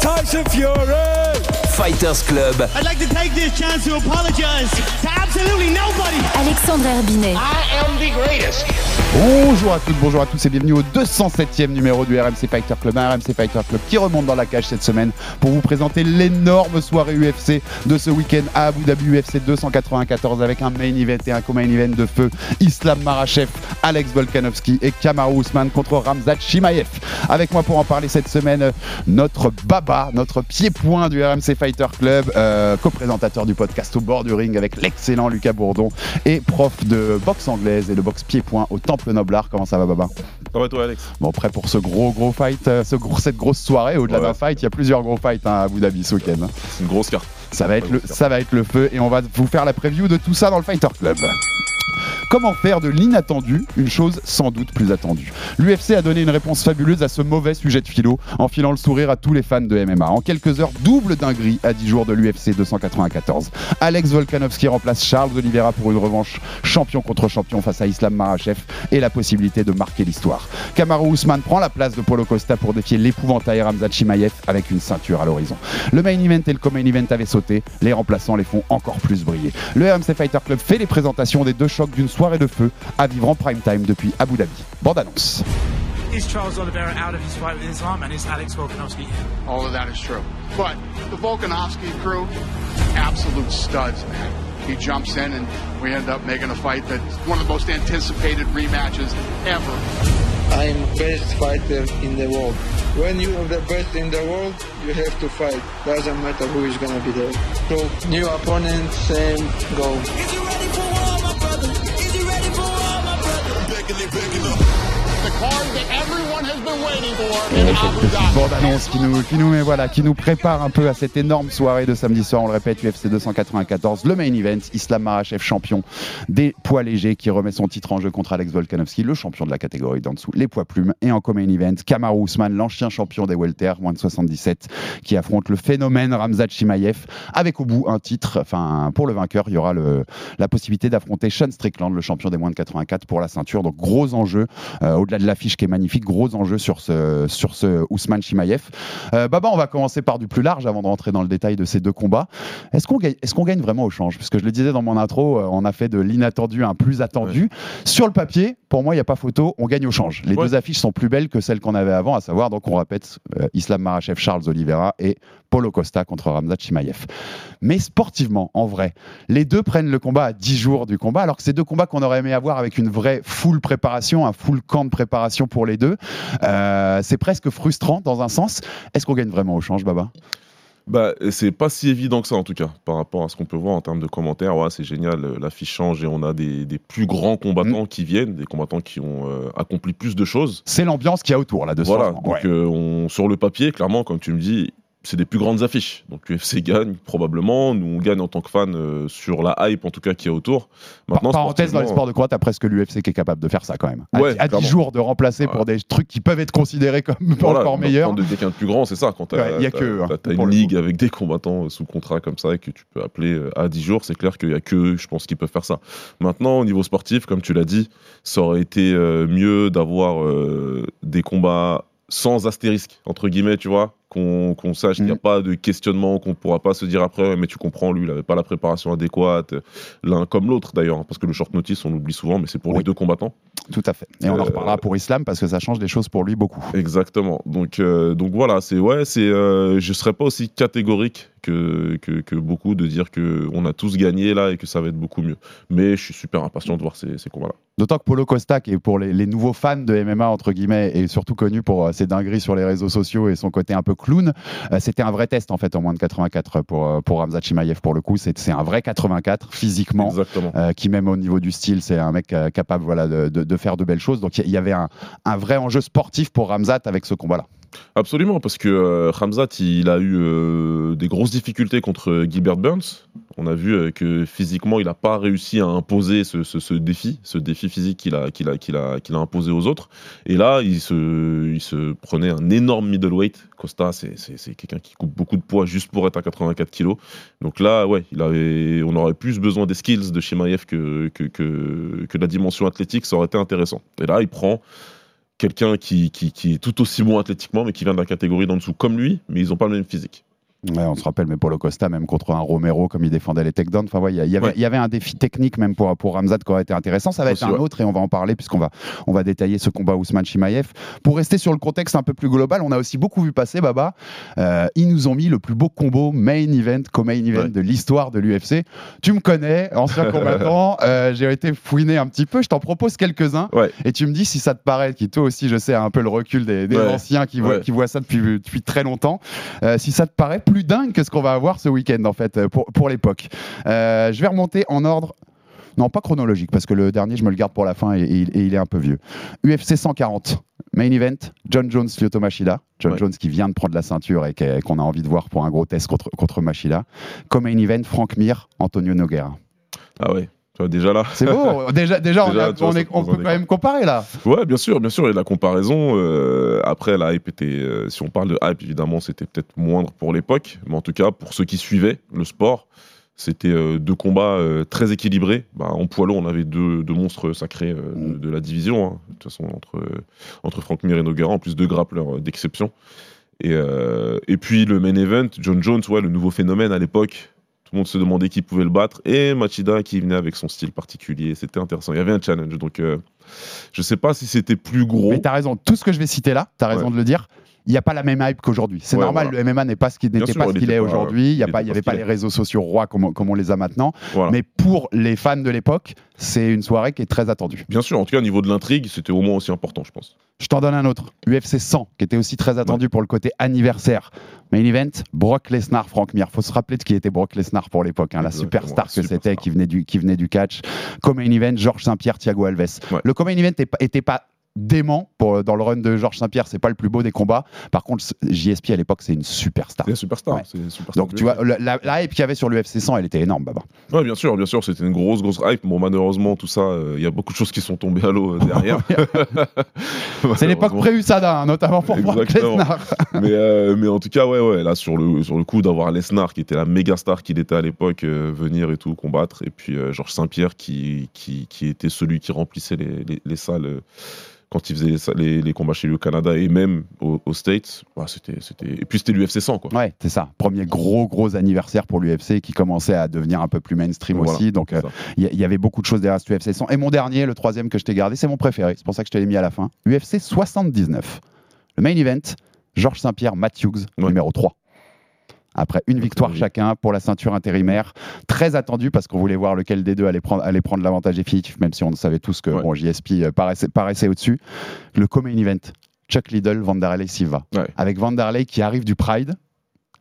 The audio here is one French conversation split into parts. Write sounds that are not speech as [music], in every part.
Tyson Fury. Fighters Club. I'd like to take this chance to apologize to absolutely nobody. Alexandre Herbinet. I am the greatest. Bonjour à toutes, bonjour à tous et bienvenue au 207e numéro du RMC Fighter Club, un RMC Fighter Club qui remonte dans la cage cette semaine pour vous présenter l'énorme soirée UFC de ce week-end à Abu Dhabi UFC 294 avec un main event et un co-main event de feu Islam Marachev, Alex Volkanovski et Kamaru Usman contre Ramzat Chimaev. Avec moi pour en parler cette semaine, notre baba, notre pied-point du RMC Fighter Club, euh, co-présentateur du podcast au bord du ring avec l'excellent Lucas Bourdon et prof de boxe anglaise et de boxe pied-point au Temple Noblard. Comment ça va Baba? Ça va toi Alex? Bon, prêt pour ce gros gros fight, euh, ce gros- cette grosse soirée. Au-delà Ouais. d'un fight, il y a plusieurs gros fights hein, à Abu Dhabi ce week-end. C'est une grosse carte. Ça va, être le, ça va être le feu et on va vous faire la preview de tout ça dans le Fighter Club. Comment faire de l'inattendu une chose sans doute plus attendue L'UFC a donné une réponse fabuleuse à ce mauvais sujet de philo en filant le sourire à tous les fans de MMA. En quelques heures, double dinguerie à 10 jours de l'UFC 294. Alex Volkanovski remplace Charles Oliveira pour une revanche champion contre champion face à Islam Makhachev et la possibilité de marquer l'histoire. Kamaru Usman prend la place de Polo Costa pour défier l'épouvantail Ramzat Chimaev avec une ceinture à l'horizon. Le main event et le co-main event avaient sauté, les remplaçants les font encore plus briller. Le RMC Fighter Club fait les présentations des deux chocs d'une soirée de feu à vivre en prime time depuis Abu Dhabi. Bande annonce. Is Charles Oliveira out of his fight with Islam and is Alex Volkanovski in? All of that is true. But the Volkanovski crew, absolute studs, man. He jumps in and we end up making a fight that's one of the most anticipated rematches ever. I'm best fighter in the world. When you are the best in the world, you have to fight. Doesn't matter who is gonna be there. So new opponent, same goal. The card Dhabi. bande-annonce qui nous, qui, nous, met- voilà, qui nous prépare un peu à cette énorme soirée de samedi soir. On le répète, UFC 294, le main event, Islam Makhachev, champion des poids légers, qui remet son titre en jeu contre Alex Volkanovski, le champion de la catégorie d'en dessous, les poids plumes. Et en co-main event, Kamaru Usman, l'ancien champion des welter, moins de 77, qui affronte le phénomène Ramzat Chimaev, avec au bout un titre. Enfin, pour le vainqueur, il y aura le, la possibilité d'affronter Sean Strickland, le champion des moins de 84, pour la ceinture. Donc, gros enjeu, euh, au-delà de l'affiche qui est magnifique, gros enjeu sur ce, sur ce Ousmane Chimaev. Euh, Baba, on va commencer par du plus large avant de rentrer dans le détail de ces deux combats. Est-ce qu'on gagne, qu'on gagne vraiment au change? Parce que je le disais dans mon intro, euh, on a fait de l'inattendu un plus attendu. Sur le papier, pour moi, il n'y a pas photo, on gagne au change. Les Ouais. deux affiches sont plus belles que celles qu'on avait avant, à savoir, donc on répète, euh, Islam Marachev, Charles Oliveira et Paulo Costa contre Ramzat Chimaev. Mais sportivement, en vrai, les deux prennent le combat à 10 jours du combat, alors que c'est deux combats qu'on aurait aimé avoir avec une vraie full préparation, un full camp de préparation pour les deux. Euh, c'est presque frustrant dans un sens. Est-ce qu'on gagne vraiment au change, Baba? Bah, c'est pas si évident que ça en tout cas, par rapport à ce qu'on peut voir en termes de commentaires. Ouais, c'est génial, euh, l'affiche change et on a des, des plus grands combattants qui viennent, des combattants qui ont euh, accompli plus de choses. C'est l'ambiance qu'il y a autour là de ce Voilà, donc Ouais. euh, on, sur le papier, clairement, comme tu me dis, c'est des plus grandes affiches. Donc UFC gagne probablement, nous on gagne en tant que fan euh, sur la hype en tout cas qui est autour. Par- Maintenant, parenthèse, dans les sports de croix, t'as presque l'UFC qui est capable de faire ça quand même? À, Ouais, à 10 clairement. jours de remplacer pour des trucs qui peuvent être considérés comme Voilà, encore meilleurs. dans des- Dès qu'un plus grand, c'est ça. Quand Ouais, tu y a que, hein, une ligue avec des combattants euh, sous contrat comme ça et que tu peux appeler euh, à 10 jours, c'est clair qu'il y a que eux, je pense, qui peuvent faire ça. Maintenant, au niveau sportif, comme tu l'as dit, ça aurait été mieux d'avoir euh, des combats sans astérisque, entre guillemets, tu vois, qu'on sache qu'il n'y a Mhm. pas de questionnement, qu'on ne pourra pas se dire après, mais tu comprends, lui, il n'avait pas la préparation adéquate, l'un comme l'autre d'ailleurs, hein, parce que le short notice, on l'oublie souvent, mais c'est pour Oui. les deux combattants. Tout à fait. Et on en Euh, reparlera pour Islam parce que ça change des choses pour lui beaucoup. Exactement. Donc, euh, donc voilà, c'est ouais, c'est, euh, je serais pas aussi catégorique que, que, que beaucoup de dire que on a tous gagné là et que ça va être beaucoup mieux. Mais je suis super impatient de voir ces, ces combats-là. D'autant que Polo Costa, qui est pour les, les nouveaux fans de MMA, entre guillemets, et surtout connu pour ses dingueries sur les réseaux sociaux et son côté un peu clown, euh, c'était un vrai test en fait en moins de 84 pour, pour Ramzat Chimaev pour le coup. C'est c'est un vrai 84 physiquement. Exactement. euh, qui même au niveau du style, c'est un mec capable voilà, de, de- de faire de belles choses. Donc il y- avait un, un vrai enjeu sportif pour Ramzat avec ce combat-là. Absolument, parce que euh, Hamzat, il a eu euh, des grosses difficultés contre Gilbert Burns. On a vu euh, que physiquement, il n'a pas réussi à imposer ce, ce- défi, ce défi physique qu'il a, qu'il a, qu'il a, qu'il a imposé aux autres. Et là, il se, il se prenait un énorme middleweight. Costa, c'est, quelqu'un qui coupe beaucoup de poids juste pour être à 84 kilos. Donc là, ouais, il avait, on aurait plus besoin des skills de Shimaev que, que, que, que de la dimension athlétique. Ça aurait été intéressant. Et là, il prend quelqu'un qui, qui, est tout aussi bon athlétiquement, mais qui vient de la catégorie d'en dessous comme lui, mais ils n'ont pas le même physique. Ouais, on se rappelle, mais Paulo Costa, même contre un Romero, comme il défendait les takedowns, enfin, ouais, il y, avait- Ouais. il y avait un défi technique même pour, pour Ramzat qui aurait été intéressant. Ça va Aussi, être un autre et on va en parler puisqu'on va, on va détailler ce combat Ousmane Chimaev. Pour rester sur le contexte un peu plus global, on a aussi beaucoup vu passer, Baba. euh, ils nous ont mis le plus beau combo main event, co-main event de l'histoire de l'UFC. Tu me connais, ancien [laughs] combattant, euh, j'ai été fouiné un petit peu. Je t'en propose quelques-uns et tu me dis si ça te paraît, qui toi aussi, je sais, a un peu le recul des, anciens qui voient, Ouais. qui voient ça depuis, depuis très longtemps. Euh, si ça te paraît plus dingue que ce qu'on va avoir ce week-end, en fait, euh, pour, pour l'époque. Euh, je vais remonter en ordre. Non, pas chronologique, parce que le dernier, je me le garde pour la fin et, et il- et il est un peu vieux. UFC 140, main event, John Jones, Lyoto Machida. John Ouais. Jones qui vient de prendre la ceinture et qu'on a envie de voir pour un gros test contre, contre Machida. Comme main event, Frank Mir, Antonio Nogueira. Ah ouais, déjà là. C'est beau, [laughs] déjà, déjà, on, a- vois, est- peut quand même comparer là. Ouais, bien sûr, bien sûr. Et la comparaison, euh, après, la hype était. euh, si on parle de hype, évidemment, c'était peut-être moindre pour l'époque. Mais en tout cas, pour ceux qui suivaient le sport, c'était euh, deux combats très équilibrés. Bah, en poids lourd, on avait deux, deux monstres sacrés de, de la division. hein. De toute façon, entre, entre Frank Mir et Nogueira, en plus deux grappleurs d'exception. Et, et puis le main event, John Jones, ouais, le nouveau phénomène à l'époque. Tout le monde se demandait qui pouvait le battre. Et Machida qui venait avec son style particulier. C'était intéressant. Il y avait un challenge. Donc, euh, je sais pas si c'était plus gros. Mais t'as raison, tout ce que je vais citer là, t'as raison Ouais. de le dire. Il n'y a pas la même hype qu'aujourd'hui. C'est Ouais, normal, voilà. le MMA n'est pas ce qu'il n'était pas ce il qu'il est aujourd'hui. Il n'y avait pas les réseaux sociaux rois comme, on- comme on les a maintenant. Voilà. Mais pour les fans de l'époque, c'est une soirée qui est très attendue. Bien sûr, en tout cas, au niveau de l'intrigue, c'était au moins aussi important, je pense. Je t'en donne un autre. UFC 100, qui était aussi très attendu pour le côté anniversaire. Main event, Brock Lesnar, Frank Mir. Faut se rappeler de qui était Brock Lesnar pour l'époque, hein, la superstar que c'était, qui venait du, qui venait du catch. Co-main event, Georges Saint-Pierre, Thiago Alves. Ouais. Le co-main event était pas- était pas dément pour, dans le run de Georges Saint-Pierre, c'est pas le plus beau des combats. Par contre, JSP à l'époque, c'est une superstar. C'est un superstar. Ouais. c'est un superstar Donc tu vois, la, la- hype qu'il y avait sur l'UFC 100, elle était énorme, Baba. Ouais, bien sûr, bien sûr, c'était une grosse, grosse hype. Bon, malheureusement, tout ça, euh, il y a beaucoup de choses qui sont tombées à l'eau euh, derrière. [laughs] C'est l'époque pré-USADA, hein, notamment pour Brock. Lesnar. [laughs] mais, euh, mais en tout cas, ouais, ouais, là, sur le, sur le coup d'avoir Lesnar, qui était la méga star qu'il était à l'époque, venir et tout, combattre, et puis Georges Saint-Pierre, qui, qui, qui était celui qui remplissait les, les, les salles. Quand il faisait les, salles- les, les combats chez lui au Canada et même aux, aux States, bah, c'était, c'était... et puis c'était l'UFC 100, quoi. Ouais, c'est ça. Premier gros, gros anniversaire pour l'UFC qui commençait à devenir un peu plus mainstream Voilà, aussi. Donc, euh, il y, avait beaucoup de choses derrière ce UFC 100. Et mon dernier, le troisième que je t'ai gardé, c'est mon préféré. C'est pour ça que je te l'ai mis à la fin. UFC 79. Le main event, Georges Saint-Pierre, Matt Hughes, Ouais. numéro 3. Après une victoire chacun pour la ceinture intérimaire, très attendu parce qu'on voulait voir lequel des deux allait prendre, allait prendre l'avantage définitif, même si on savait tous que Ouais. bon, JSP euh, paraissait, paraissait au-dessus. Le co-main event, Chuck Liddell, Vanderlei Silva. Ouais. Avec Vanderlei qui arrive du Pride,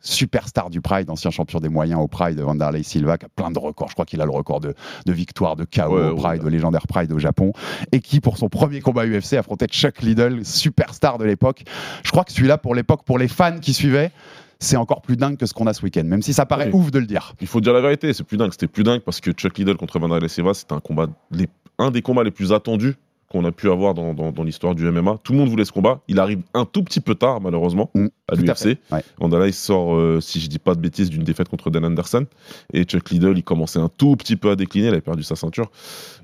superstar du Pride, ancien champion des moyens au Pride, Vanderlei Silva, qui a plein de records. Je crois qu'il a le record de, de victoire, de KO Ouais, au Pride, ouais. au légendaire Pride au Japon, et qui, pour son premier combat UFC, affrontait Chuck Liddell, superstar de l'époque. Je crois que celui-là, pour l'époque, pour les fans qui suivaient, c'est encore plus dingue que ce qu'on a ce week-end, même si ça paraît Oui. ouf de le dire. Il faut dire la vérité, c'est plus dingue. C'était plus dingue parce que Chuck Liddell contre Vanderlei Silva, c'était un combat, les- un des combats les plus attendus qu'on a pu avoir dans, dans- dans l'histoire du MMA. Tout le monde voulait ce combat. Il arrive un tout petit peu tard, malheureusement, Mm, à l'UFC. ouais. Sort, euh, si je dis pas de bêtises, d'une défaite contre Dan Anderson. Et Chuck Liddell, il commençait un tout petit peu à décliner. Il avait perdu sa ceinture.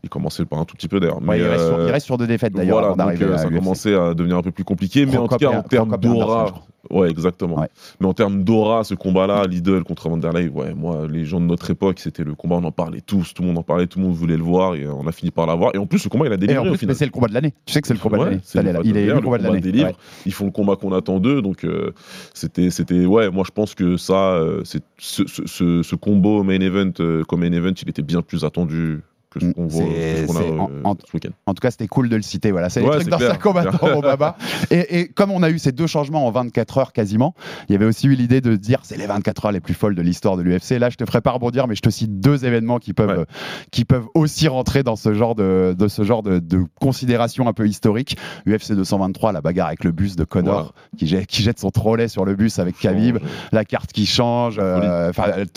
Il commençait par un tout petit peu d'ailleurs. Ouais, Mais, il, reste sur, euh, il reste sur deux défaites d'ailleurs voilà, donc euh, à ça commençait à devenir un peu plus compliqué, mais en tout cas en termes d'aura. Ouais exactement. Ouais. Mais en termes d'aura, ce combat-là, Lidl contre Vanderlei, ouais, moi, les gens de notre époque, c'était le combat, on en parlait tous, tout le monde en parlait, tout le monde voulait le voir, et on a fini par l'avoir. Et en plus, ce combat, il a Et délivré au mais final. c'est le combat de l'année. Tu sais que c'est le combat de l'année. le là, combat Il est le combat de l'année. Ouais. Ils font le combat qu'on attend d'eux, donc euh, c'était, c'était, ouais, moi je pense que ça, euh, c'est, ce, ce- ce- ce combo main event, euh, comme main event, il était bien plus attendu que ce qu'on voit C'est- ce qu'on a, c'est- en- en- ce week-end. En tout cas, c'était cool de le citer. Voilà, c'est les Ouais, trucs c'est d'anciens combattants, mon baba. Et, et comme on a eu ces deux changements en 24 heures quasiment, il y avait aussi eu l'idée de dire c'est les 24 heures les plus folles de l'histoire de l'UFC. Là, je te ferai pas rebondir, mais je te cite deux événements qui peuvent, Ouais. qui peuvent aussi rentrer dans ce genre de, de ce genre de, de considération un peu historique. UFC 223, la bagarre avec le bus de Connor Voilà. qui, jette, qui jette son trolley sur le bus avec Khabib, la carte qui change. euh,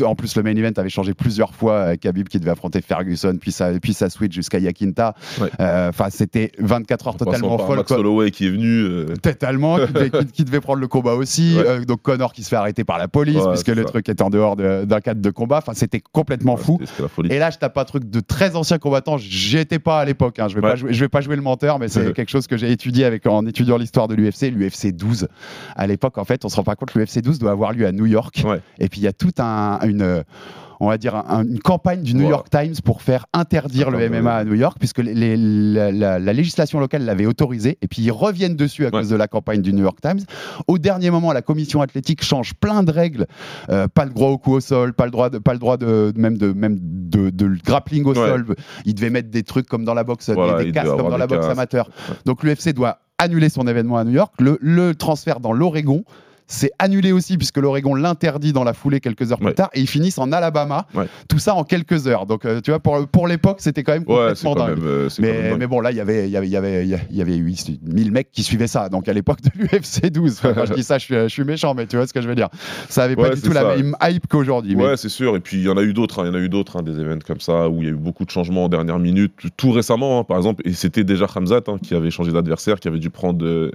en plus, le main event avait changé plusieurs fois. Khabib qui devait affronter Ferguson, puis ça, puis ça switch jusqu'à Yakinta. Ouais. Euh, c'était 24 heures En totalement par folles. Max. Holloway qui est venu. euh, Totalement, qui devait, qui- qui devait prendre le combat aussi. Ouais. Euh, donc Connor qui se fait arrêter par la police Ouais, puisque le ça. truc était en dehors de- d'un cadre de combat. Enfin, c'était complètement fou. Et là, je tape un truc de très ancien combattant. J'y étais pas à l'époque. hein. Je vais pas jouer, je vais pas jouer le menteur, mais c'est [laughs] quelque chose que j'ai étudié avec en étudiant l'histoire de l'UFC. L'UFC 12. À l'époque, en fait, on se rend pas compte. L'UFC 12 doit avoir lieu à New York. Et puis il y a toute un, une on va dire un- une campagne du New Wow. York Times pour faire interdire le MMA à New York puisque les- les- la, la- la législation locale l'avait autorisé et puis ils reviennent dessus à Ouais. cause de la campagne du New York Times. Au dernier moment, la commission athlétique change plein de règles, Euh, pas le droit au coup au sol, pas le droit de, pas le droit de même de même de, de grappling au Ouais. sol. Ils devaient mettre des trucs comme dans la boxe, des- Voilà, des, il casques devait comme dans la boxe amateur. Ouais. Donc l'UFC doit annuler son événement à New York, le, le transfert dans l'Oregon. C'est annulé aussi puisque l'Oregon l'interdit dans la foulée quelques heures plus tard et ils finissent en Alabama. Ouais. Tout ça en quelques heures. Donc euh, tu vois pour, pour l'époque c'était quand même complètement dingue. même. euh, Mais, dingue. mais bon, là, il y avait, il y avait, y avait, y avait eu 1000 mecs qui suivaient ça. Donc, à l'époque de l'UFC 12, Enfin, quand je dis ça, je suis, je suis méchant, mais tu vois ce que je veux dire. Ça avait pas du tout la même hype qu'aujourd'hui. mais- Ouais, c'est sûr. Et puis il y en a eu d'autres. hein. Il y en a eu d'autres, hein, des événements comme ça où il y a eu beaucoup de changements en dernière minute. Tout récemment, hein, par exemple, et c'était déjà Hamzat qui avait changé d'adversaire, qui avait dû prendre, euh,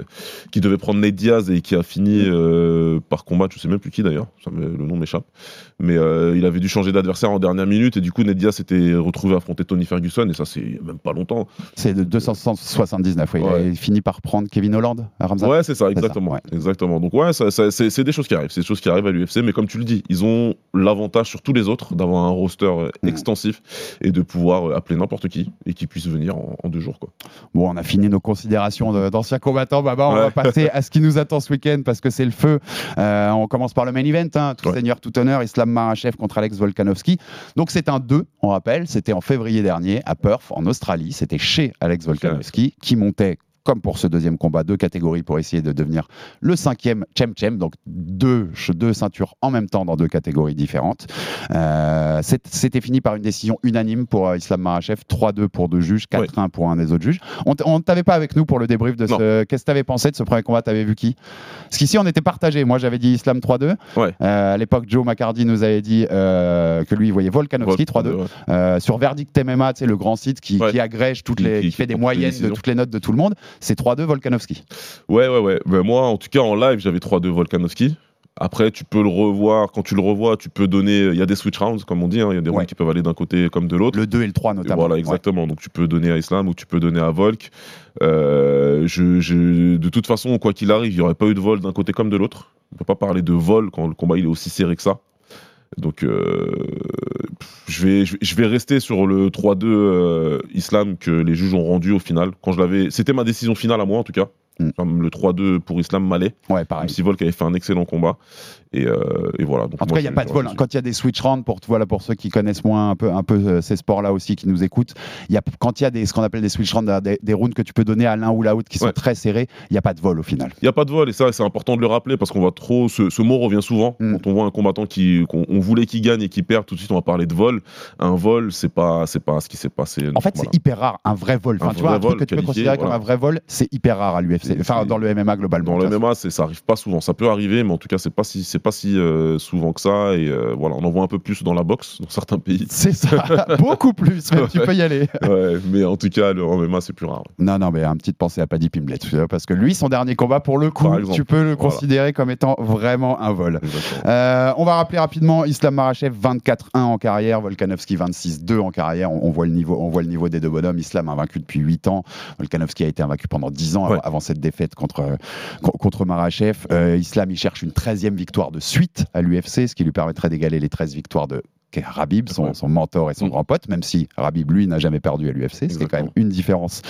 qui devait prendre Ned Diaz et qui a fini euh, par combattre. Je sais même plus qui d'ailleurs. Le nom m'échappe. Mais euh, il avait dû changer d'adversaire en dernière minute et du coup Ned Diaz s'était retrouvé à affronter Tony Ferguson et ça c'est même pas longtemps. C'est de 279. ouais. Il Ouais. a fini par prendre Kevin Holland à Ramzat. Ouais, c'est ça, ça, exactement. ouais. exactement. Donc, ouais, c'est des choses qui arrivent. C'est des choses qui arrivent à l'UFC. Mais comme tu le dis, ils ont l'avantage sur tous les autres d'avoir un roster euh, Mm. extensif et de pouvoir euh, appeler n'importe qui et qui puisse venir en, en deux jours. Quoi. Bon, on a fini nos considérations d'anciens combattants. Baba, on va passer à ce qui nous attend ce week-end parce que c'est le feu. Euh, on commence par le main event. hein. tout seigneur, tout honneur. Islam Makhachev contre Alex Volkanovski. Donc, c'est un 2, on rappelle. C'était en février dernier à Perth, en Australie. C'était chez Alex Volkanovski qui montait. Comme pour ce deuxième combat, deux catégories pour essayer de devenir le cinquième Chem Chem, donc deux, deux ceintures en même temps dans deux catégories différentes. Euh, C'était fini par une décision unanime pour euh, Islam Makhachev, 3-2 pour deux juges, 4-1 pour un des autres juges. On ne t'avait pas avec nous pour le débrief de Non. ce. Qu'est-ce que tu avais pensé de ce premier combat? T'avais vu qui? Parce qu'ici, on était partagés. Moi, j'avais dit Islam 3-2. Ouais. Euh, à l'époque, Joe McCarty nous avait dit euh, que lui, il voyait Volkanovski 3-2. Ouais. Euh, sur Verdict MMA, c'est le grand site qui, Ouais. qui agrège toutes les, qui- qui fait des moyennes de toutes les notes de tout le monde. C'est 3-2 Volkanovski. Ouais, ouais, ouais. Ben, moi, en tout cas, en live, j'avais 3-2 Volkanovski. Après, tu peux le revoir. Quand tu le revois, tu peux donner. Il y a des switch rounds, comme on dit. hein. Il y a des Ouais. rounds qui peuvent aller d'un côté comme de l'autre. Le 2 et le 3 Et notamment. Voilà, Ouais. exactement. Donc tu peux donner à Islam ou tu peux donner à Volk. Euh, je, je- de toute façon, quoi qu'il arrive, il n'y aurait pas eu de vol d'un côté comme de l'autre. On ne peut pas parler de vol quand le combat il est aussi serré que ça. Donc euh, je, vais, vais rester sur le 3-2 euh, Islam que les juges ont rendu au final. Quand je l'avais, C'était ma décision finale à moi en tout cas. Mm. Enfin, Le 3-2 pour Islam m'allait. Ouais, pareil. Même si Volk avait fait un excellent combat. Et, euh, et voilà. Donc En tout cas, il n'y a pas de vol. dit- Quand il y a des switch rounds, pour, voilà, pour ceux qui connaissent moins un peu, un peu euh, ces sports-là aussi, qui nous écoutent, y a, quand il y a des, ce qu'on appelle des switch rounds, des, des rounds que tu peux donner à l'un ou l'autre qui sont Ouais. très serrés, il n'y a pas de vol au final. Il n'y a pas de vol, et ça, c'est important de le rappeler parce qu'on voit trop. Ce, ce mot revient souvent. Mm. Quand on voit un combattant qui, qu'on on voulait qu'il gagne et qui perd, tout de suite, on va parler de vol. Un vol, c'est pas, c'est pas ce qui s'est passé. En fait, Voilà. c'est hyper rare, un vrai vol. Enfin, Un tu vois, vrai un truc vol que tu peux considérer comme un vrai vol, c'est hyper rare à l'UFC. Enfin, dans le MMA globalement. Dans le. MMA, ça arrive pas souvent. Ça peut arriver, mais en tout cas, c'est pas si, c'est pas si euh, souvent que ça. Et euh, voilà, on en voit un peu plus dans la boxe, dans certains pays. [laughs] C'est ça, [laughs] beaucoup plus, mais tu peux y aller. [laughs] ouais, mais en tout cas, le MMA, c'est plus rare. Non, non, mais un petite pensée à Paddy Pimblett, parce que lui, son dernier combat, pour le coup, exemple. tu peux le Voilà. considérer comme étant vraiment un vol. Euh, on va rappeler rapidement Islam Makhachev 24-1 en carrière, Volkanovski 26-2 en carrière. On, on voit le niveau, on voit le niveau des deux bonhommes. Islam a vaincu depuis 8 ans. Volkanovski a été invaincu pendant 10 ans Ouais. avant, avant cette défaite contre, euh, co- contre Makhachev. Euh, Islam, il cherche une 13e victoire de suite à l'UFC, ce qui lui permettrait d'égaler les 13 victoires de Rabib, son, mentor et son Mm. grand pote, même si Rabib, lui, n'a jamais perdu à l'UFC, ce qui est quand même une différence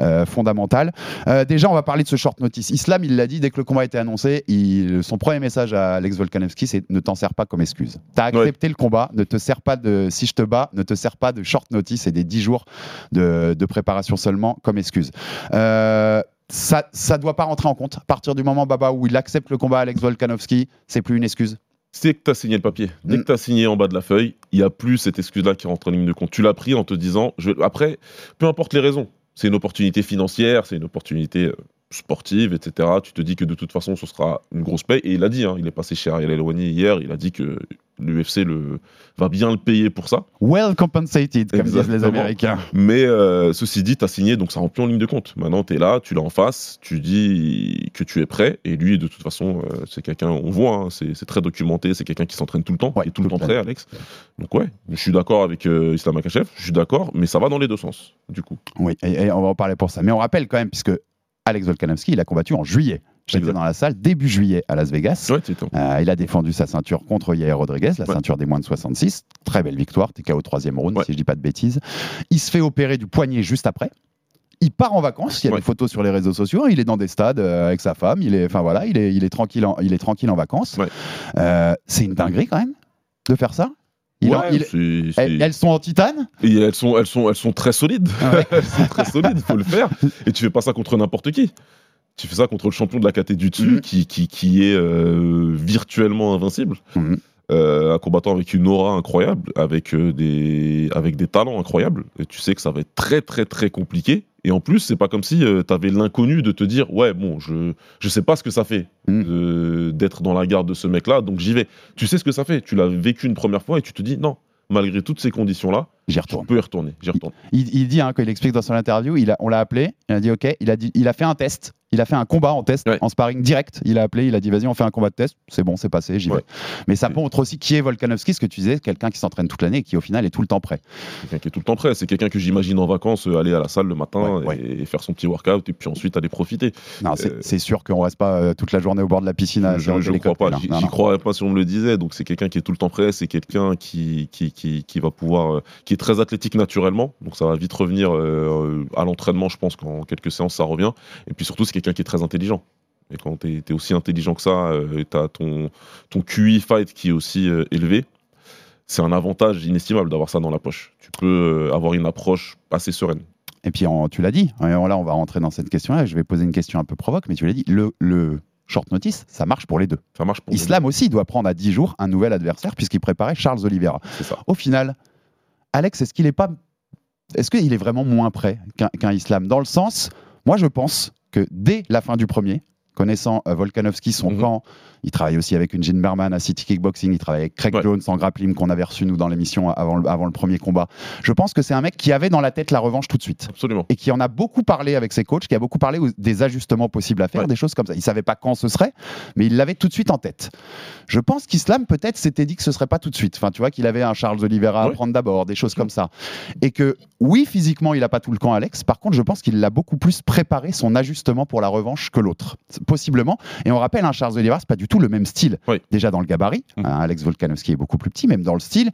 euh, fondamentale. Euh, déjà, on va parler de ce short notice. Islam, il l'a dit, dès que le combat a été annoncé, il- son premier message à Alex Volkanovski, c'est ne t'en sers pas comme excuse. T'as accepté le combat, ne te sers pas de, si je te bats, ne te sers pas de short notice et des 10 jours de, de préparation seulement comme excuse. Euh, ça, ça doit pas rentrer en compte. À partir du moment, Baba, où il accepte le combat Alex Volkanovski, c'est plus une excuse. C'est que tu as signé le papier. Dès Mm. que tu as signé en bas de la feuille, il n'y a plus cette excuse-là qui rentre en ligne de compte. Tu l'as pris en te disant, je... après, peu importe les raisons, c'est une opportunité financière, c'est une opportunité euh, sportive, etc. Tu te dis que de toute façon, ce sera une grosse paye. Et il a dit, hein, il est passé chez Ariel Elwani hier, il a dit que l'UFC le... va bien le payer pour ça. Well compensated, comme disent les. Américains. Mais euh, ceci dit, tu as signé, donc ça remplit en ligne de compte. Maintenant, tu es là, tu l'as en face, tu dis que tu es prêt. Et lui, de toute façon, euh, c'est quelqu'un, on voit, hein, c'est très documenté, c'est quelqu'un qui s'entraîne tout le temps, Ouais, qui est tout le temps prêt, Alex. Donc ouais, je suis d'accord avec euh, Islam Makachev, je suis d'accord, mais ça va dans les deux sens, du coup. Oui, et, et on va en parler pour ça. Mais on rappelle quand même, puisque Alex Volkanovski, il a combattu en juillet. J'étais dans la salle début juillet à Las Vegas. Ouais. Euh, il a défendu sa ceinture contre Yair Rodriguez, la Ouais. ceinture des moins de 66. Très belle victoire, TK au troisième round, Ouais. si je dis pas de bêtises. Il se fait opérer du poignet juste après. Il part en vacances, il y a des photos sur les réseaux sociaux, il est dans des stades euh, avec sa femme, il est, enfin voilà, il est, il est tranquille, en, il est tranquille en vacances. Euh, c'est une dinguerie quand même de faire ça. En- elles, elles sont en titane? Et elles sont, elles sont, elles sont très solides. Ouais. [laughs] elles sont très solides, il faut le faire. Et tu fais pas ça contre n'importe qui. Tu fais ça contre le champion de la KT du dessus, Mhm. qui, qui, qui est euh, virtuellement invincible. Mhm. Euh, un combattant avec une aura incroyable, avec, euh, des, avec des talents incroyables. Et tu sais que ça va être très, très, très compliqué. Et en plus, c'est pas comme si tu avais l'inconnu de te dire Ouais, bon, je, je sais pas ce que ça fait Mhm. d'être dans la garde de ce mec-là, donc j'y vais. Tu sais ce que ça fait. Tu l'as vécu une première fois et tu te dis Non, malgré toutes ces conditions-là, J'y je retourne. peux y retourner. J'y retourne. Il, il dit, hein, quand il explique dans son interview, il a, on l'a appelé, il a dit ok, il a, dit, il a fait un test, il a fait un combat en test, Ouais. en sparring direct. Il a appelé, il a dit vas-y, on fait un combat de test, c'est bon, c'est passé, j'y Ouais. vais. Mais ça montre aussi qui est Volkanovski, ce que tu disais, quelqu'un qui s'entraîne toute l'année et qui au final est tout le temps prêt. Quelqu'un qui est tout le temps prêt. C'est quelqu'un que j'imagine en vacances euh, aller à la salle le matin Ouais, et faire son petit workout et puis ensuite aller profiter. Non, c'est Euh, c'est sûr qu'on reste pas euh, toute la journée au bord de la piscine à je je crois pas. J'y croirais pas si on me le disait. Donc c'est quelqu'un qui est tout le temps prêt. C'est quelqu'un qui, qui, qui, qui va pouvoir, euh, qui est très athlétique naturellement. Donc ça va vite revenir euh, à l'entraînement. Je pense qu'en quelques séances ça revient. Et puis surtout c'est quelqu'un qui est très intelligent. Et quand tu es, aussi intelligent que ça, tu as ton, ton QI fight qui est aussi euh, élevé. C'est un avantage inestimable d'avoir ça dans la poche. Tu peux euh, avoir une approche assez sereine. Et puis on- tu l'as dit, et là on va rentrer dans cette question-là, je vais poser une question un peu provoque, mais tu l'as dit, le, le short notice, ça marche pour les deux. Ça marche pour Islam aussi doit prendre à 10 jours un nouvel adversaire puisqu'il préparait Charles Oliveira. C'est ça. Au final, Alex, est-ce qu'il est pas, est-ce qu'il est vraiment moins prêt qu'un Islam? Dans le sens, moi je pense que dès la fin du premier, connaissant euh, Volkanovski, son Mhm. camp, il travaille aussi avec une Jean Berman à City Kickboxing, il travaille avec Craig Ouais. Jones en grappling qu'on avait reçu nous dans l'émission avant le, avant le premier combat. Je pense que c'est un mec qui avait dans la tête la revanche tout de suite Absolument. et qui en a beaucoup parlé avec ses coachs, qui a beaucoup parlé des ajustements possibles à faire, Ouais. des choses comme ça. Il savait pas quand ce serait, mais il l'avait tout de suite en tête. Je pense qu'Islam peut-être s'était dit que ce serait pas tout de suite. Enfin, tu vois qu'il avait un Charles Oliveira à prendre d'abord, des choses comme ça, et que oui, physiquement, il a pas tout le camp, Alex. Par contre, je pense qu'il l'a beaucoup plus préparé son ajustement pour la revanche que l'autre, possiblement. Et on rappelle, un Charles Oliveira, c'est pas du tout le même style. Oui. Déjà dans le gabarit, Mhm. hein, Alex Volkanovski est beaucoup plus petit, même dans le style,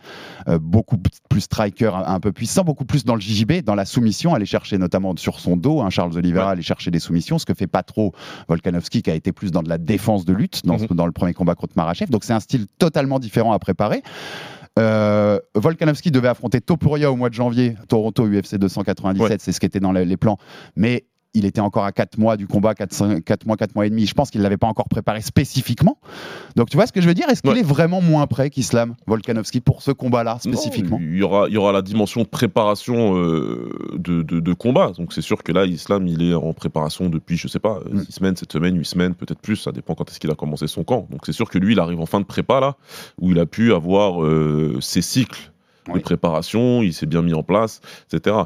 euh, beaucoup plus striker, un, un peu puissant, beaucoup plus dans le JJB, dans la soumission, aller chercher notamment sur son dos, hein, Charles Oliveira Ouais. aller chercher des soumissions, ce que fait pas trop Volkanovski, qui a été plus dans de la défense de lutte dans, dans le premier combat contre Marachev. Donc c'est un style totalement différent à préparer. Euh, Volkanovski devait affronter Topuria au mois de janvier, Toronto UFC 297, Ouais. c'est ce qui était dans les plans. Mais il était encore à 4 mois du combat, 4, mois, 4 mois et demi. Je pense qu'il ne l'avait pas encore préparé spécifiquement. Donc tu vois ce que je veux dire? Est-ce qu'il Ouais. est vraiment moins prêt qu'Islam, Volkanovski, pour ce combat-là spécifiquement? Non, il, y aura, il y aura la dimension de préparation euh, de, de- de combat. Donc c'est sûr que là, Islam, il est en préparation depuis, je sais pas, Mm. 6 semaines, 7 semaines, 8 semaines, peut-être plus. Ça dépend quand est-ce qu'il a commencé son camp. Donc c'est sûr que lui, il arrive en fin de prépa, là, où il a pu avoir euh, ses cycles de Oui. préparation, il s'est bien mis en place, etc.